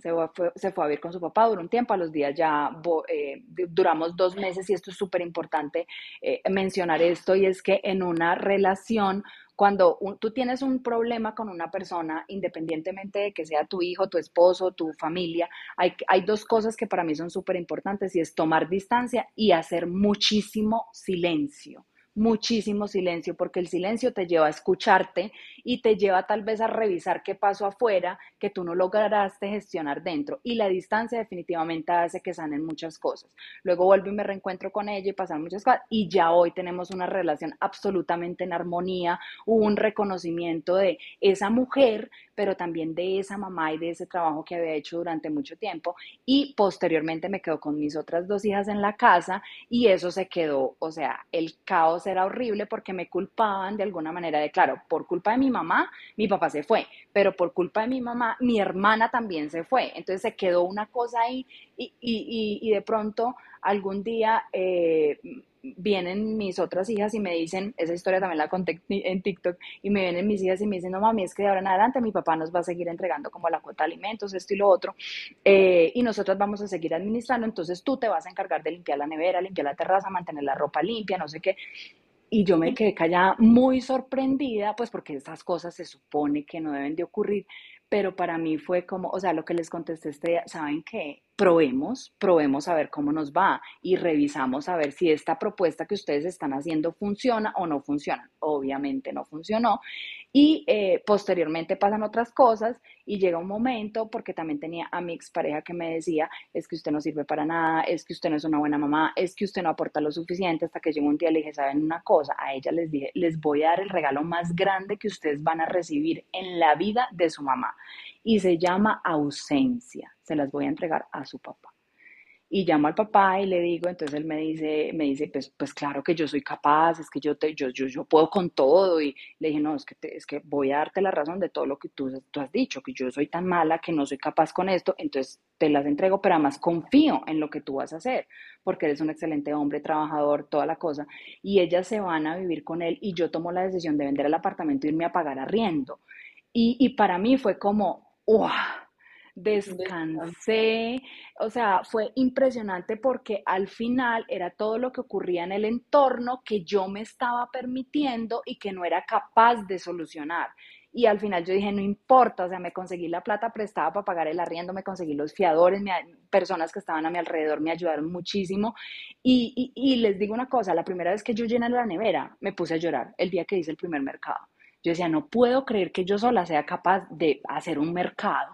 se fue, se fue, a vivir con su papá, duró un tiempo, a los días ya eh, duramos dos meses y esto es súper importante eh, mencionar esto y es que en una relación, cuando tú tienes un problema con una persona, independientemente de que sea tu hijo, tu esposo, tu familia, hay, hay dos cosas que para mí son súper importantes y es tomar distancia y hacer muchísimo silencio muchísimo silencio, porque el silencio te lleva a escucharte y te lleva tal vez a revisar qué pasó afuera que tú no lograste gestionar dentro. Y la distancia definitivamente hace que sanen muchas cosas. Luego vuelvo y me reencuentro con ella y pasan muchas cosas y ya hoy tenemos una relación absolutamente en armonía, hubo un reconocimiento de esa mujer, pero también de esa mamá y de ese trabajo que había hecho durante mucho tiempo. Y posteriormente me quedo con mis otras dos hijas en la casa y eso se quedó, o sea, el caos era horrible porque me culpaban de alguna manera de, claro, por culpa de mi mamá, mi papá se fue, pero por culpa de mi mamá, mi hermana también se fue. Entonces se quedó una cosa ahí y, y, y, de pronto algún día eh, vienen mis otras hijas y me dicen, esa historia también la conté en TikTok, y me vienen mis hijas y me dicen, no mami, es que de ahora en adelante mi papá nos va a seguir entregando como la cuota de alimentos, esto y lo otro, eh, y nosotros vamos a seguir administrando, entonces tú te vas a encargar de limpiar la nevera, limpiar la terraza, mantener la ropa limpia, no sé qué. Y yo me quedé callada muy sorprendida, pues porque esas cosas se supone que no deben de ocurrir, pero para mí fue como, o sea, lo que les contesté este día, ¿saben qué? Probemos, probemos a ver cómo nos va y revisamos a ver si esta propuesta que ustedes están haciendo funciona o no funciona. Obviamente no funcionó y eh, posteriormente pasan otras cosas y llega un momento, porque también tenía a mi expareja que me decía, es que usted no sirve para nada, es que usted no es una buena mamá, es que usted no aporta lo suficiente, hasta que llegó un día y le dije, ¿saben una cosa? A ella les dije, les voy a dar el regalo más grande que ustedes van a recibir en la vida de su mamá y se llama ausencia, se las voy a entregar a su papá. Y llamo al papá y le digo, entonces él me dice, me dice, pues, pues claro que yo soy capaz, es que yo, te, yo, yo, yo puedo con todo y le dije, no, es que, es que voy a darte la razón de todo lo que tú, tú has dicho, que yo soy tan mala que no soy capaz con esto, entonces te las entrego, pero además confío en lo que tú vas a hacer, porque eres un excelente hombre, trabajador, toda la cosa, y ellas se van a vivir con él y yo tomo la decisión de vender el apartamento y irme a pagar arriendo. Y, y para mí fue como, ¡wow! descansé, o sea, fue impresionante porque al final era todo lo que ocurría en el entorno que yo me estaba permitiendo y que no era capaz de solucionar. Y al final yo dije, no importa, o sea, me conseguí la plata prestada para pagar el arriendo, me conseguí los fiadores, personas que estaban a mi alrededor me ayudaron muchísimo. Y, y, y les digo una cosa, la primera vez que yo llené la nevera, me puse a llorar el día que hice el primer mercado. Yo decía, no puedo creer que yo sola sea capaz de hacer un mercado.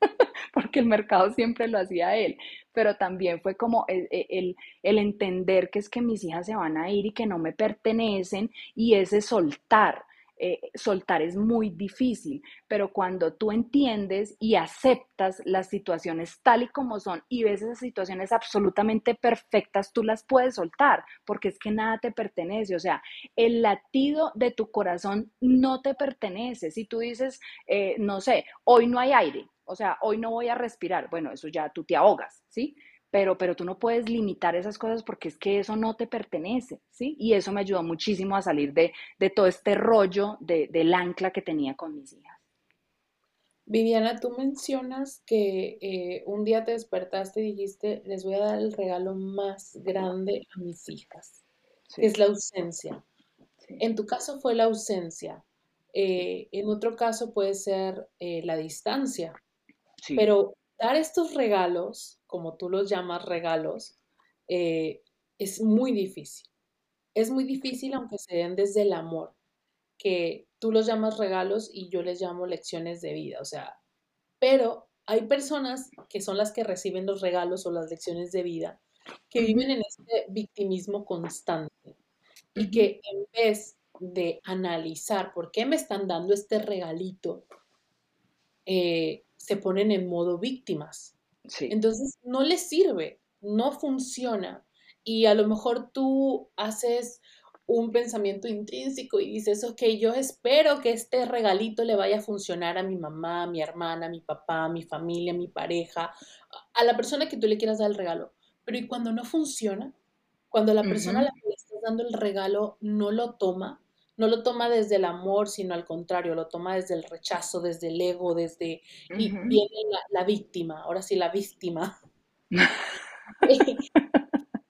porque el mercado siempre lo hacía él, pero también fue como el, el, el, entender que es que mis hijas se van a ir y que no me pertenecen y ese soltar. Eh, soltar es muy difícil, pero cuando tú entiendes y aceptas las situaciones tal y como son y ves esas situaciones absolutamente perfectas, tú las puedes soltar, porque es que nada te pertenece, o sea, el latido de tu corazón no te pertenece. Si tú dices, eh, no sé, hoy no hay aire, o sea, hoy no voy a respirar, bueno, eso ya tú te ahogas, ¿sí? Pero, pero tú no puedes limitar esas cosas porque es que eso no te pertenece, ¿sí? Y eso me ayudó muchísimo a salir de, todo este rollo de, del ancla que tenía con mis hijas. Viviana, tú mencionas que eh, un día te despertaste y dijiste, les voy a dar el regalo más grande a mis hijas, que es la ausencia. En tu caso fue la ausencia. Eh, en otro caso puede ser eh, la distancia. Pero dar estos regalos, como tú los llamas regalos, eh, es muy difícil. Es muy difícil aunque se den desde el amor, que tú los llamas regalos y yo les llamo lecciones de vida. O sea, pero hay personas que son las que reciben los regalos o las lecciones de vida que viven en este victimismo constante y que en vez de analizar por qué me están dando este regalito, eh, se ponen en modo víctimas. Entonces no les sirve, no funciona. Y a lo mejor tú haces un pensamiento intrínseco y dices, ok, yo espero que este regalito le vaya a funcionar a mi mamá, a mi hermana, a mi papá, a mi familia, a mi pareja, a la persona que tú le quieras dar el regalo. Pero ¿y cuando no funciona? Cuando la persona a la que le estás dando el regalo no lo toma, no lo toma desde el amor, sino al contrario, lo toma desde el rechazo, desde el ego, desde... Y viene la, víctima, ahora sí, la víctima.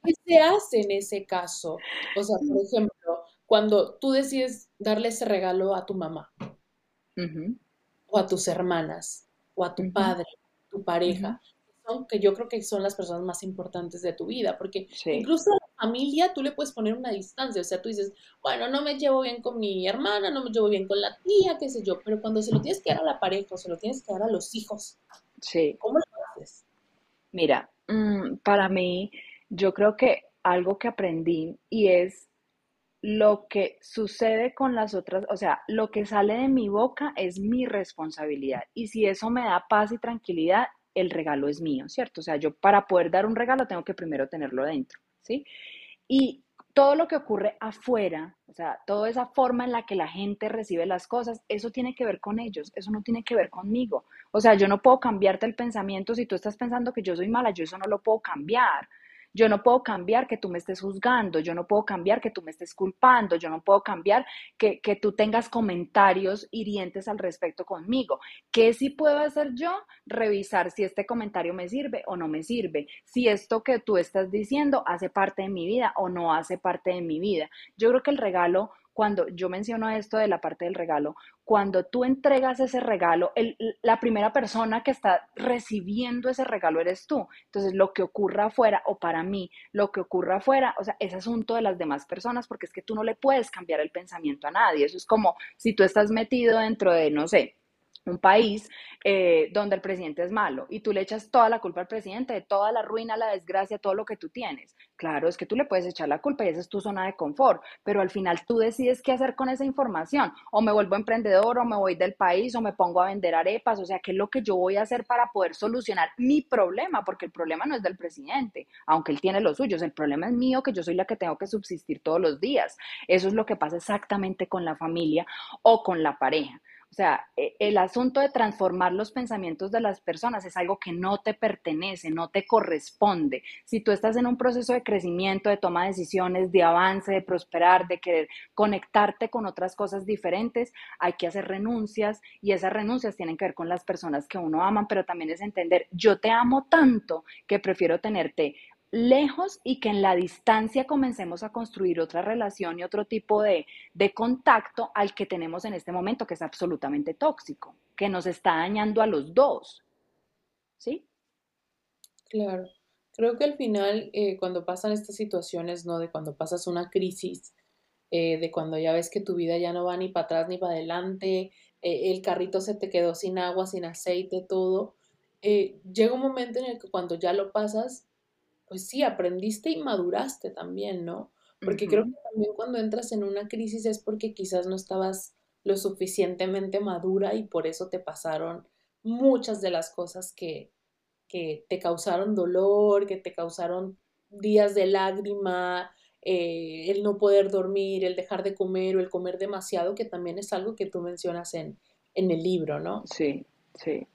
¿Qué se hace en ese caso? O sea, por ejemplo, cuando tú decides darle ese regalo a tu mamá, o a tus hermanas, o a tu padre, tu pareja, que yo creo que son las personas más importantes de tu vida, porque incluso familia tú le puedes poner una distancia, o sea, tú dices, bueno, no me llevo bien con mi hermana, no me llevo bien con la tía, qué sé yo, pero cuando se lo tienes que dar a la pareja o se lo tienes que dar a los hijos, sí. ¿cómo lo haces? Mira, mm, para mí, yo creo que algo que aprendí y es lo que sucede con las otras, o sea, lo que sale de mi boca es mi responsabilidad. Y si eso me da paz y tranquilidad, el regalo es mío, ¿cierto? O sea, yo para poder dar un regalo tengo que primero tenerlo dentro, ¿sí? Y todo lo que ocurre afuera, o sea, toda esa forma en la que la gente recibe las cosas, eso tiene que ver con ellos, eso no tiene que ver conmigo. O sea, yo no puedo cambiarte el pensamiento si tú estás pensando que yo soy mala, yo eso no lo puedo cambiar. Yo no puedo cambiar que tú me estés juzgando, yo no puedo cambiar que tú me estés culpando, yo no puedo cambiar que, que tú tengas comentarios hirientes al respecto conmigo. ¿Qué sí puedo hacer yo? Revisar si este comentario me sirve o no me sirve, si esto que tú estás diciendo hace parte de mi vida o no hace parte de mi vida. Yo creo que el regalo cuando yo menciono esto de la parte del regalo, cuando tú entregas ese regalo, la primera persona que está recibiendo ese regalo eres tú. Entonces, lo que ocurra afuera, o para mí, lo que ocurra afuera, o sea, es asunto de las demás personas, porque es que tú no le puedes cambiar el pensamiento a nadie. Eso es como si tú estás metido dentro de, no sé, un país eh, donde el presidente es malo y tú le echas toda la culpa al presidente de toda la ruina, la desgracia, todo lo que tú tienes. Claro, es que tú le puedes echar la culpa y esa es tu zona de confort, pero al final tú decides qué hacer con esa información. O me vuelvo emprendedor, o me voy del país, o me pongo a vender arepas, o sea, qué es lo que yo voy a hacer para poder solucionar mi problema, porque el problema no es del presidente, aunque él tiene los suyos, el problema es mío, que yo soy la que tengo que subsistir todos los días. Eso es lo que pasa exactamente con la familia o con la pareja. O sea, e, el asunto de transformar los pensamientos de las personas es algo que no te pertenece, no te corresponde. Si tú estás en un proceso de crecimiento, de toma de decisiones, de avance, de prosperar, de querer conectarte con otras cosas diferentes, hay que hacer renuncias y esas renuncias tienen que ver con las personas que uno ama, pero también es entender, yo te amo tanto que prefiero tenerte lejos y que en la distancia comencemos a construir otra relación y otro tipo de, contacto al que tenemos en este momento, que es absolutamente tóxico, que nos está dañando a los dos. ¿Sí? Claro. Creo que al final, eh, cuando pasan estas situaciones, ¿no? De cuando pasas una crisis, eh, de cuando ya ves que tu vida ya no va ni para atrás ni para adelante, eh, el carrito se te quedó sin agua, sin aceite, todo, llega un momento en el que cuando ya lo pasas, pues sí, aprendiste y maduraste también, ¿no? Porque creo que también cuando entras en una crisis es porque quizás no estabas lo suficientemente madura y por eso te pasaron muchas de las cosas que, que te causaron dolor, que te causaron días de lágrima, eh, el no poder dormir, el dejar de comer o el comer demasiado, que también es algo que tú mencionas en, en el libro, ¿no? Sí, sí.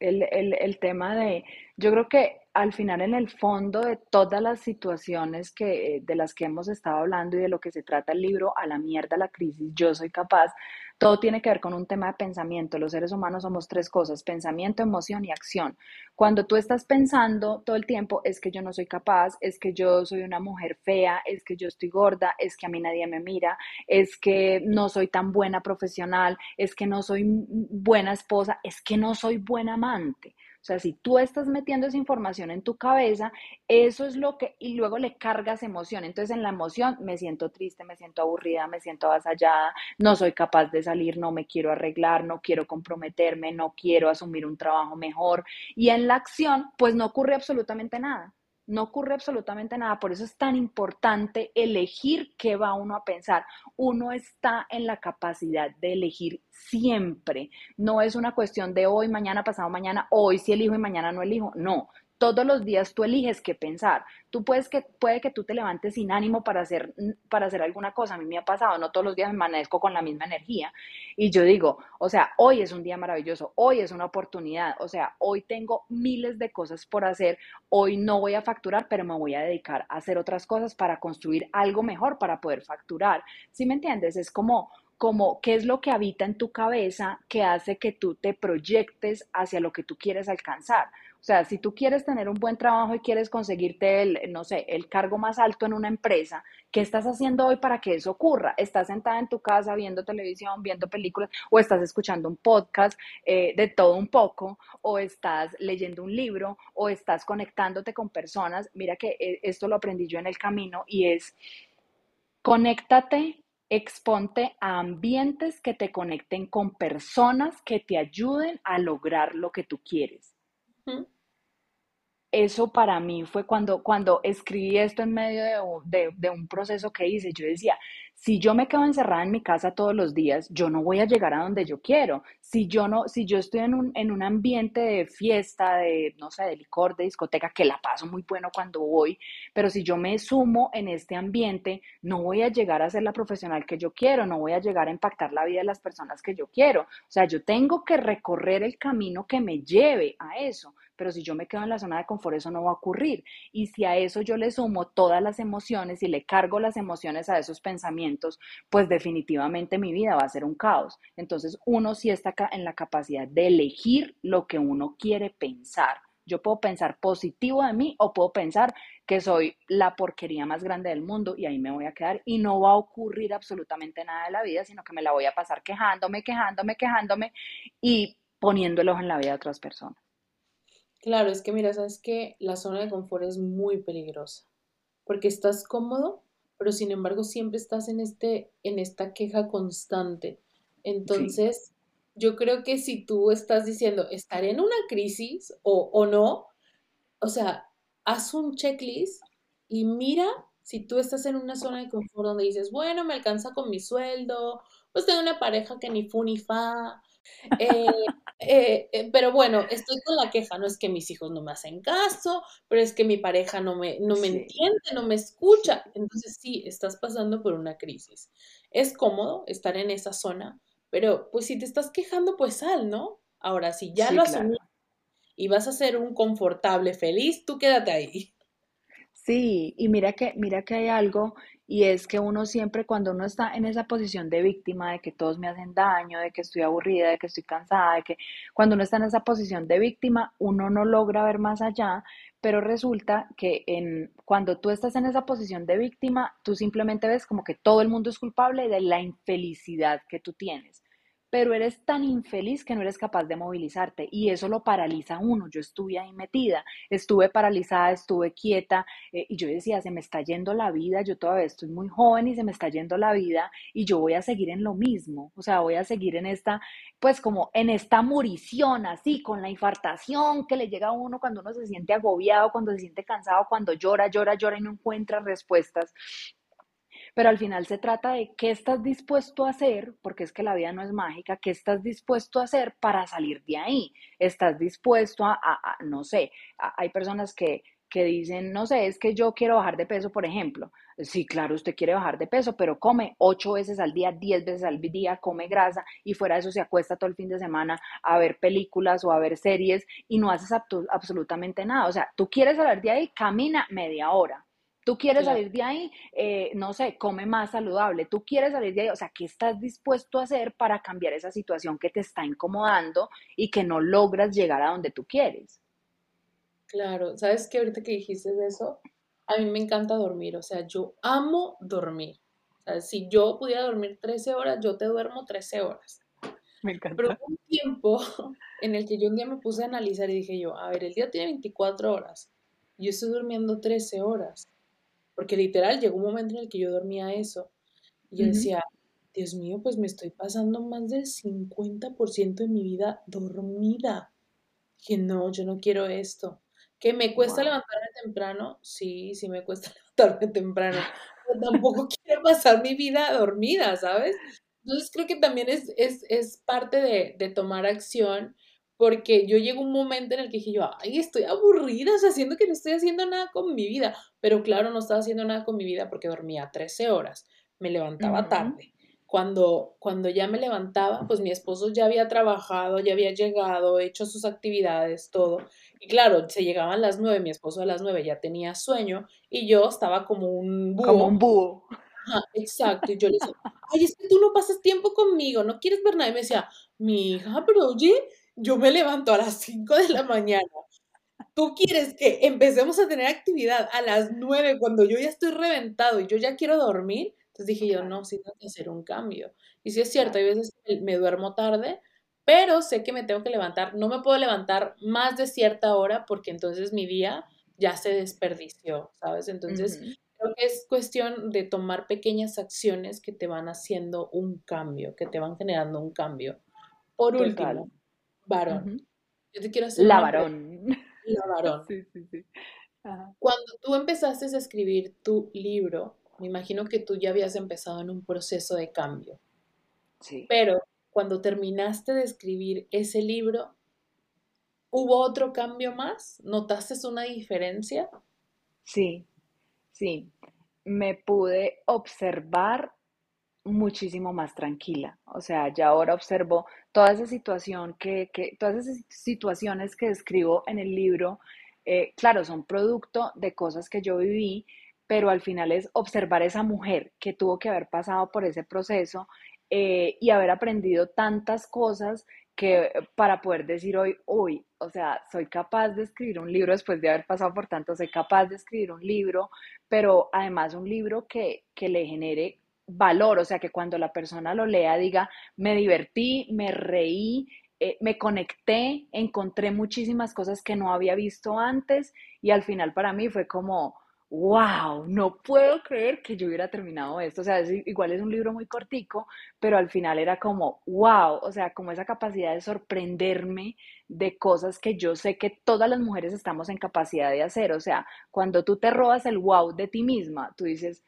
El, el, el tema de, yo creo que al final en el fondo de todas las situaciones que, de las que hemos estado hablando y de lo que se trata el libro, a la mierda la crisis, yo soy capaz, todo tiene que ver con un tema de pensamiento. Los seres humanos somos tres cosas, pensamiento, emoción y acción. Cuando tú estás pensando todo el tiempo, es que yo no soy capaz, es que yo soy una mujer fea, es que yo estoy gorda, es que a mí nadie me mira, es que no soy tan buena profesional, es que no soy buena esposa, es que no soy buena amante. O sea, si tú estás metiendo esa información en tu cabeza, eso es lo que, y luego le cargas emoción. Entonces en la emoción me siento triste, me siento aburrida, me siento avasallada, no soy capaz de salir, no me quiero arreglar, no quiero comprometerme, no quiero asumir un trabajo mejor. Y en la acción, pues no ocurre absolutamente nada. No ocurre absolutamente nada. Por eso es tan importante elegir qué va uno a pensar. Uno está en la capacidad de elegir siempre. No es una cuestión de hoy, mañana, pasado mañana, hoy sí elijo y mañana no elijo. No, todos los días tú eliges qué pensar. Tú puedes que, puede que tú te levantes sin ánimo para hacer, para hacer alguna cosa. A mí me ha pasado, no todos los días me amanezco con la misma energía. Y yo digo, o sea, hoy es un día maravilloso, hoy es una oportunidad, o sea, hoy tengo miles de cosas por hacer, hoy no voy a facturar, pero me voy a dedicar a hacer otras cosas para construir algo mejor para poder facturar. ¿Sí me entiendes? Es como, como qué es lo que habita en tu cabeza que hace que tú te proyectes hacia lo que tú quieres alcanzar. O sea, si tú quieres tener un buen trabajo y quieres conseguirte el, no sé, el cargo más alto en una empresa, ¿qué estás haciendo hoy para que eso ocurra? ¿Estás sentada en tu casa viendo televisión, viendo películas, o estás escuchando un podcast eh, de todo un poco, o estás leyendo un libro, o estás conectándote con personas? Mira que eh, esto lo aprendí yo en el camino y es, conéctate exponte a ambientes que te conecten con personas que te ayuden a lograr lo que tú quieres eso para mí fue cuando, cuando escribí esto en medio de, un proceso que hice, yo decía, si yo me quedo encerrada en mi casa todos los días, yo no voy a llegar a donde yo quiero. Si yo no, si yo estoy en un, en un ambiente de fiesta, de, no sé, de licor, de discoteca, que la paso muy bueno cuando voy, pero si yo me sumo en este ambiente, no voy a llegar a ser la profesional que yo quiero, no voy a llegar a impactar la vida de las personas que yo quiero. O sea, yo tengo que recorrer el camino que me lleve a eso pero si yo me quedo en la zona de confort, eso no va a ocurrir. Y si a eso yo le sumo todas las emociones y le cargo las emociones a esos pensamientos, pues definitivamente mi vida va a ser un caos. Entonces, uno sí está en la capacidad de elegir lo que uno quiere pensar. Yo puedo pensar positivo de mí o puedo pensar que soy la porquería más grande del mundo y ahí me voy a quedar y no va a ocurrir absolutamente nada de la vida, sino que me la voy a pasar quejándome, quejándome, quejándome y poniendo el ojo en la vida de otras personas. Claro, es que mira, sabes que la zona de confort es muy peligrosa, porque estás cómodo, pero sin embargo siempre estás en este, en esta queja constante. Entonces, yo creo que si tú estás diciendo, estaré en una crisis o, o no, o sea, haz un checklist y mira si tú estás en una zona de confort donde dices, bueno, me alcanza con mi sueldo, pues tengo una pareja que ni fu ni fa, eh, eh, eh, pero bueno, estoy con la queja, no es que mis hijos no me hacen caso, pero es que mi pareja no me, no me entiende, no me escucha. Entonces sí, estás pasando por una crisis. Es cómodo estar en esa zona, pero pues si te estás quejando, pues sal, ¿no? Ahora, si ya lo asumiste y vas a ser un confortable feliz, tú quédate ahí. Sí, y mira que, mira que hay algo y es que uno siempre cuando uno está en esa posición de víctima, de que todos me hacen daño, de que estoy aburrida, de que estoy cansada, de que cuando uno está en esa posición de víctima, uno no logra ver más allá, pero resulta que en, cuando tú estás en esa posición de víctima, tú simplemente ves como que todo el mundo es culpable de la infelicidad que tú tienes pero eres tan infeliz que no eres capaz de movilizarte y eso lo paraliza a uno. Yo estuve ahí metida, estuve paralizada, estuve quieta eh, y yo decía, se me está yendo la vida, yo todavía estoy muy joven y se me está yendo la vida y yo voy a seguir en lo mismo, o sea, voy a seguir en esta, pues como en esta murición así, con la infartación que le llega a uno cuando uno se siente agobiado, cuando se siente cansado, cuando llora, llora, llora y no encuentra respuestas pero al final se trata de qué estás dispuesto a hacer, porque es que la vida no es mágica, qué estás dispuesto a hacer para salir de ahí. Estás dispuesto a, no sé, hay personas que, que dicen, no sé, es que yo quiero bajar de peso, por ejemplo. Sí, claro, usted quiere bajar de peso, pero come ocho veces al día, diez veces al día, come grasa y fuera de eso se acuesta todo el fin de semana a ver películas o a ver series y no haces absolutamente nada. O sea, tú quieres salir de ahí, camina media hora. Tú quieres salir de ahí, eh, no sé, come más saludable. Tú quieres salir de ahí, o sea, ¿qué estás dispuesto a hacer para cambiar esa situación que te está incomodando y que no logras llegar a donde tú quieres? Claro, ¿sabes qué? Ahorita que dijiste eso, a mí me encanta dormir, o sea, yo amo dormir. O sea, si yo pudiera dormir 13 horas, yo te duermo 13 horas. Me encanta. Pero hubo un tiempo en el que yo un día me puse a analizar y dije yo, a ver, el día tiene 24 horas, yo estoy durmiendo 13 horas. Porque literal llegó un momento en el que yo dormía eso. Y yo decía, Dios mío, pues me estoy pasando más del 50% de mi vida dormida. Que no, yo no quiero esto. Que me cuesta levantarme temprano, sí, sí me cuesta levantarme temprano, pero tampoco quiero pasar mi vida dormida, ¿sabes? Entonces creo que también es, es, es parte de, de, tomar acción, porque yo llego un momento en el que dije yo, ay, estoy aburrida, o sea, siento que no estoy haciendo nada con mi vida, pero claro, no estaba haciendo nada con mi vida porque dormía 13 horas, me levantaba tarde. Cuando, cuando ya me levantaba, pues mi esposo ya había trabajado, ya había llegado, hecho sus actividades, todo. Y claro, se llegaban las nueve, mi esposo a las nueve ya tenía sueño y yo estaba como un búho. Como un búho. exacto. Y yo le decía, ay, es que tú no pasas tiempo conmigo, no quieres ver nada. Y me decía, mi hija, pero oye, yo me levanto a las 5 de la mañana. Tú quieres que empecemos a tener actividad a las 9 cuando yo ya estoy reventado y yo ya quiero dormir. Entonces dije yo, no, sí tengo que hacer un cambio. Y sí es cierto, hay veces que me duermo tarde, pero sé que me tengo que levantar. No me puedo levantar más de cierta hora porque entonces mi día ya se desperdició, ¿sabes? Entonces, creo que es cuestión de tomar pequeñas acciones que te van haciendo un cambio, que te van generando un cambio. Por último, varón. Yo te quiero hacer La varón. La varón. Sí, sí, sí. Cuando tú empezaste a escribir tu libro, me imagino que tú ya habías empezado en un proceso de cambio. Sí. Pero cuando terminaste de escribir ese libro, ¿hubo otro cambio más? ¿Notaste una diferencia? Sí, sí. Me pude observar muchísimo más tranquila. O sea, ya ahora observo toda esa situación que, que todas esas situaciones que describo en el libro, eh, claro, son producto de cosas que yo viví, pero al final es observar esa mujer que tuvo que haber pasado por ese proceso eh, y haber aprendido tantas cosas que para poder decir hoy, hoy, o sea, soy capaz de escribir un libro después de haber pasado por tanto, soy capaz de escribir un libro, pero además un libro que, que le genere valor, o sea, que cuando la persona lo lea diga, me divertí, me reí, eh, me conecté, encontré muchísimas cosas que no había visto antes y al final para mí fue como, wow, no puedo creer que yo hubiera terminado esto. O sea, igual es un libro muy cortico, pero al final era como, wow, o sea, como esa capacidad de sorprenderme de cosas que yo sé que todas las mujeres estamos en capacidad de hacer. O sea, cuando tú te robas el wow de ti misma, tú dices,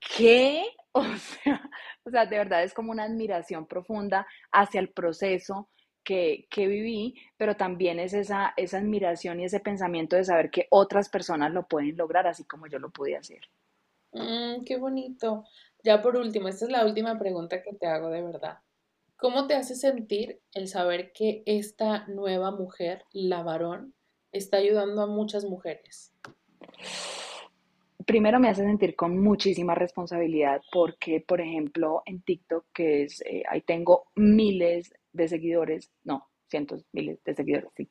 ¿qué? O sea, o sea, de verdad es como una admiración profunda hacia el proceso que, que, viví, pero también es esa, esa admiración y ese pensamiento de saber que otras personas lo pueden lograr así como yo lo pude hacer. Mm, qué bonito. Ya por último, esta es la última pregunta que te hago de verdad. ¿Cómo te hace sentir el saber que esta nueva mujer, la varón, está ayudando a muchas mujeres? Primero me hace sentir con muchísima responsabilidad porque, por ejemplo, en TikTok, que es, eh, ahí tengo miles de seguidores, no, cientos, miles de seguidores, sí.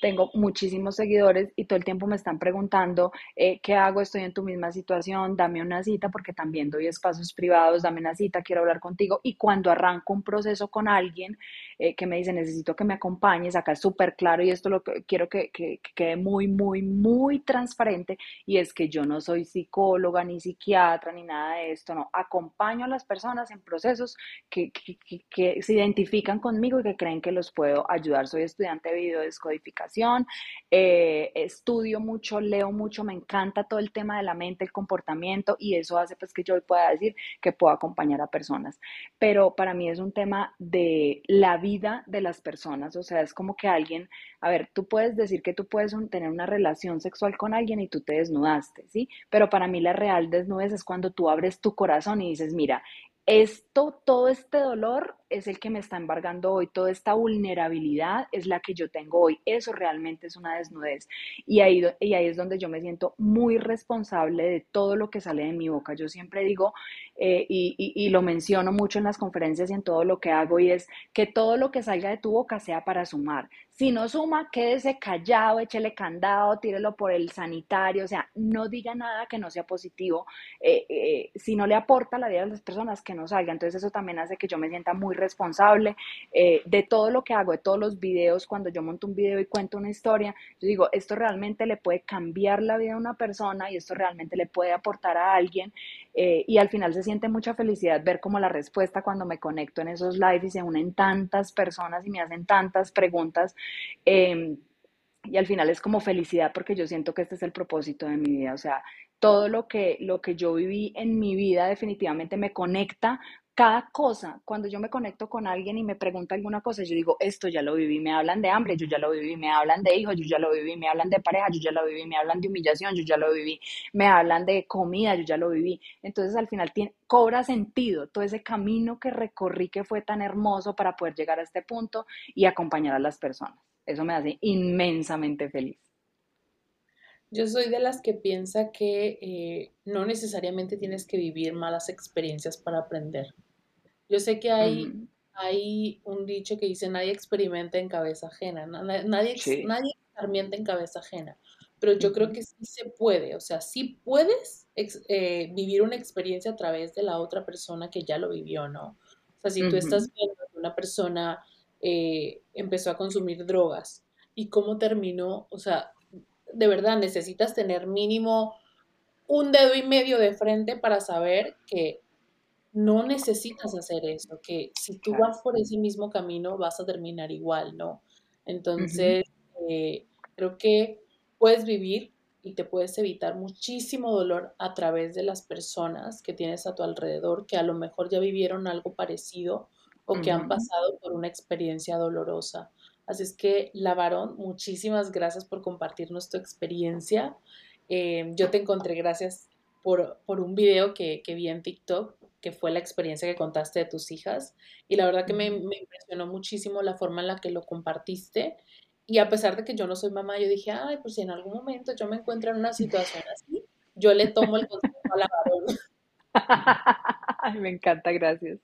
Tengo muchísimos seguidores y todo el tiempo me están preguntando, eh, ¿qué hago? Estoy en tu misma situación, dame una cita porque también doy espacios privados, dame una cita, quiero hablar contigo. Y cuando arranco un proceso con alguien eh, que me dice, necesito que me acompañes, acá es súper claro y esto lo que quiero que, que, que quede muy, muy, muy transparente y es que yo no soy psicóloga ni psiquiatra ni nada de esto, no, acompaño a las personas en procesos que, que, que, se identifican conmigo y que creen que los puedo ayudar. Soy estudiante de videodescodificación eh, estudio mucho, leo mucho, me encanta todo el tema de la mente, el comportamiento y eso hace pues que yo pueda decir que puedo acompañar a personas. Pero para mí es un tema de la vida de las personas, o sea, es como que alguien, a ver, tú puedes decir que tú puedes tener una relación sexual con alguien y tú te desnudaste, ¿sí? Pero para mí la real desnudez es cuando tú abres tu corazón y dices, mira, esto, todo este dolor es el que me está embargando hoy, toda esta vulnerabilidad es la que yo tengo hoy, eso realmente es una desnudez. Y ahí, y ahí es donde yo me siento muy responsable de todo lo que sale de mi boca. Yo siempre digo, eh, y, y, lo menciono mucho en las conferencias y en todo lo que hago, y es que todo lo que salga de tu boca sea para sumar. Si no suma, quédese callado, échele candado, tírelo por el sanitario, o sea, no diga nada que no sea positivo. Eh, eh, si no le aporta la vida a las personas, que no salga. Entonces eso también hace que yo me sienta muy responsable eh, de todo lo que hago, de todos los videos. Cuando yo monto un video y cuento una historia, yo digo, esto realmente le puede cambiar la vida a una persona y esto realmente le puede aportar a alguien. y al final se siente mucha felicidad ver como la respuesta cuando me conecto en esos lives y se unen tantas personas y me hacen tantas preguntas Em, y al final es como felicidad porque yo siento que este es el propósito de mi vida, o sea, todo lo que, lo que yo viví en mi vida definitivamente me conecta cada cosa, cuando yo me conecto con alguien y me pregunta alguna cosa, yo digo, esto ya lo viví, me hablan de hambre, yo ya lo viví, me hablan de hijos, yo ya lo viví, me hablan de pareja, yo ya lo viví, me hablan de humillación, yo ya lo viví, me hablan de comida, yo ya lo viví. Entonces al final tiene, cobra sentido todo ese camino que recorrí que fue tan hermoso para poder llegar a este punto y acompañar a las personas. Eso me hace inmensamente feliz. Yo soy de las que piensa que eh, no necesariamente tienes que vivir malas experiencias para aprender. Yo sé que hay, hay un dicho que dice nadie experimenta en cabeza ajena, nadie, nadie, experimenta en cabeza ajena, pero yo creo que sí se puede, o sea, sí puedes eh, vivir una experiencia a través de la otra persona que ya lo vivió, ¿no? O sea, si tú estás viendo que una persona eh, empezó a consumir drogas y cómo terminó, o sea, de verdad necesitas tener mínimo un dedo y medio de frente para saber que no necesitas hacer eso, que si tú vas por ese mismo camino vas a terminar igual, ¿no? Entonces, eh, creo que puedes vivir y te puedes evitar muchísimo dolor a través de las personas que tienes a tu alrededor, que a lo mejor ya vivieron algo parecido o que han pasado por una experiencia dolorosa. Así es que, la varón, muchísimas gracias por compartirnos tu experiencia. Eh, yo te encontré gracias por, por un video que, que, vi en TikTok que fue la experiencia que contaste de tus hijas. Y la verdad que me, impresionó muchísimo la forma en la que lo compartiste. Y a pesar de que yo no soy mamá, yo dije, ay, pues si en algún momento yo me encuentro en una situación así, yo le tomo el consejo a la Ay, me encanta, gracias.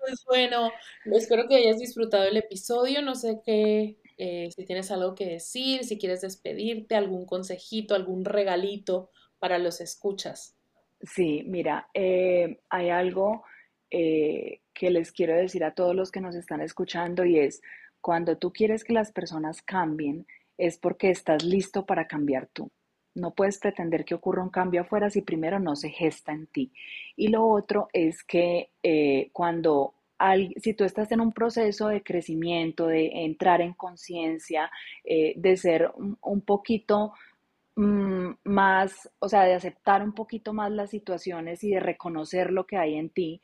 Pues bueno, espero que hayas disfrutado el episodio. No sé qué, eh, si tienes algo que decir, si quieres despedirte, algún consejito, algún regalito para los escuchas. Sí, mira, eh, hay algo eh, que les quiero decir a todos los que nos están escuchando y es, cuando tú quieres que las personas cambien, es porque estás listo para cambiar tú. No puedes pretender que ocurra un cambio afuera si primero no se gesta en ti. Y lo otro es que eh, cuando si tú estás en un proceso de crecimiento, de entrar en conciencia, de ser un poquito más, o sea, de aceptar un poquito más las situaciones y de reconocer lo que hay en ti,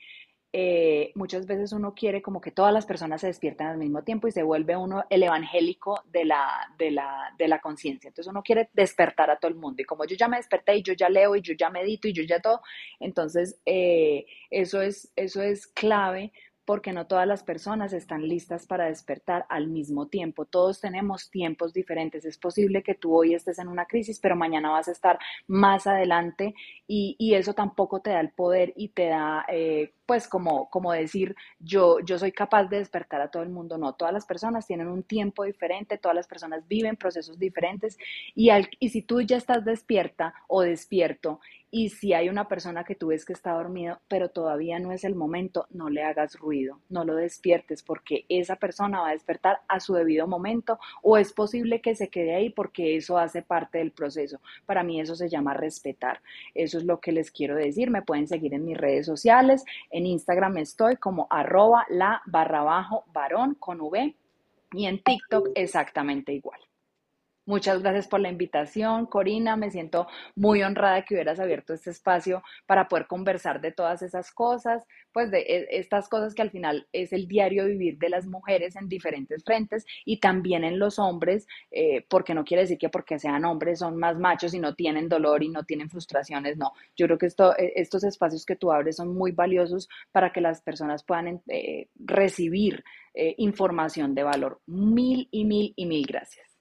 eh, muchas veces uno quiere como que todas las personas se despierten al mismo tiempo y se vuelve uno el evangélico de la, de la, de la conciencia. Entonces uno quiere despertar a todo el mundo y como yo ya me desperté y yo ya leo y yo ya medito y yo ya todo, entonces eh, eso, es, eso es clave porque no todas las personas están listas para despertar al mismo tiempo. Todos tenemos tiempos diferentes. Es posible que tú hoy estés en una crisis, pero mañana vas a estar más adelante y, eso tampoco te da el poder y te da, eh, pues, como, como decir, yo, yo soy capaz de despertar a todo el mundo. No, todas las personas tienen un tiempo diferente, todas las personas viven procesos diferentes y, y si tú ya estás despierta o despierto y si hay una persona que tú ves que está dormido, pero todavía no es el momento, no le hagas ruido, no lo despiertes porque esa persona va a despertar a su debido momento o es posible que se quede ahí porque eso hace parte del proceso. Para mí eso se llama respetar. Eso es lo que les quiero decir. Me pueden seguir en mis redes sociales. En Instagram estoy como arroba la barra bajo varón con V y en TikTok exactamente igual. Muchas gracias por la invitación, Corina. Me siento muy honrada que hubieras abierto este espacio para poder conversar de todas esas cosas, pues de e, estas cosas que al final es el diario vivir de las mujeres en diferentes frentes y también en los hombres, eh, porque no quiere decir que porque sean hombres son más machos y no tienen dolor y no tienen frustraciones, no. Yo creo que esto, e, estos espacios que tú abres son muy valiosos para que las personas puedan eh, recibir eh, información de valor. Mil y mil y mil gracias.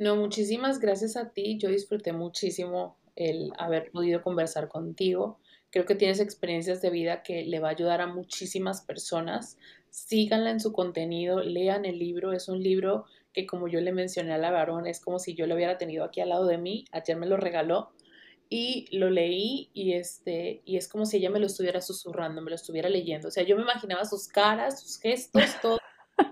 No, muchísimas gracias a ti. Yo disfruté muchísimo el haber podido conversar contigo. Creo que tienes experiencias de vida que le va a ayudar a muchísimas personas. Síganla en su contenido, lean el libro. Es un libro que, como yo le mencioné a la varón, es como si yo lo hubiera tenido aquí al lado de mí. Ayer me lo regaló y lo leí y, este, y es como si ella me lo estuviera susurrando, me lo estuviera leyendo. O sea, yo me imaginaba sus caras, sus gestos, todo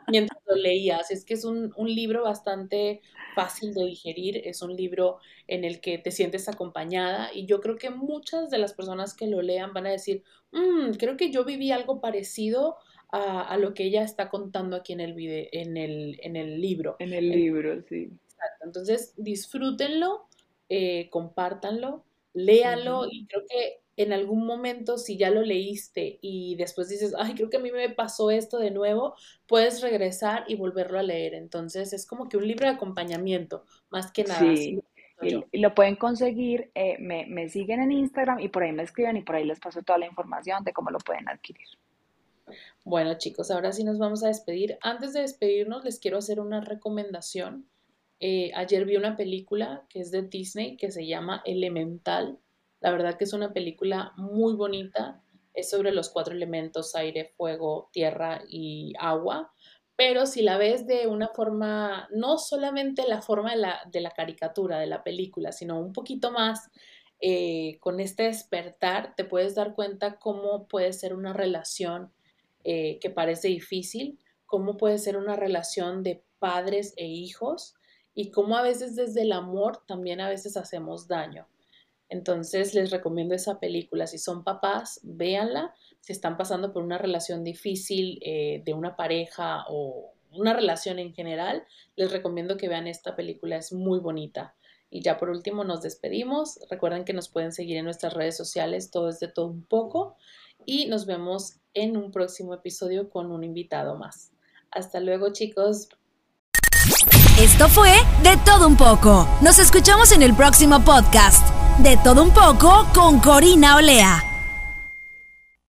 mientras lo leías. Es que es un, libro bastante fácil de digerir, es un libro en el que te sientes acompañada y yo creo que muchas de las personas que lo lean van a decir, mm, creo que yo viví algo parecido a, lo que ella está contando aquí en el, en el, en el libro. En el libro, sí. Exacto. Entonces, disfrútenlo, eh, compártanlo, léanlo y creo que en algún momento, si ya lo leíste y después dices, ay, creo que a mí me pasó esto de nuevo, puedes regresar y volverlo a leer. Entonces es como que un libro de acompañamiento, más que nada. Sí. Y, lo pueden conseguir, eh, me, me siguen en Instagram y por ahí me escriben y por ahí les paso toda la información de cómo lo pueden adquirir. Bueno chicos, ahora sí nos vamos a despedir. Antes de despedirnos les quiero hacer una recomendación. Eh, ayer vi una película que es de Disney que se llama Elemental. La verdad que es una película muy bonita. Es sobre los cuatro elementos, aire, fuego, tierra y agua. Pero si la ves de una forma, no solamente la forma de la, de la caricatura, de la película, sino un poquito más eh, con este despertar, te puedes dar cuenta cómo puede ser una relación eh, que parece difícil, cómo puede ser una relación de padres e hijos y cómo a veces desde el amor también a veces hacemos daño. Entonces les recomiendo esa película. Si son papás, véanla. Si están pasando por una relación difícil eh, de una pareja o una relación en general, les recomiendo que vean esta película. Es muy bonita. Y ya por último nos despedimos. Recuerden que nos pueden seguir en nuestras redes sociales, todo es de todo un poco. Y nos vemos en un próximo episodio con un invitado más. Hasta luego chicos. Esto fue De todo un poco. Nos escuchamos en el próximo podcast. De todo un poco con Corina Olea.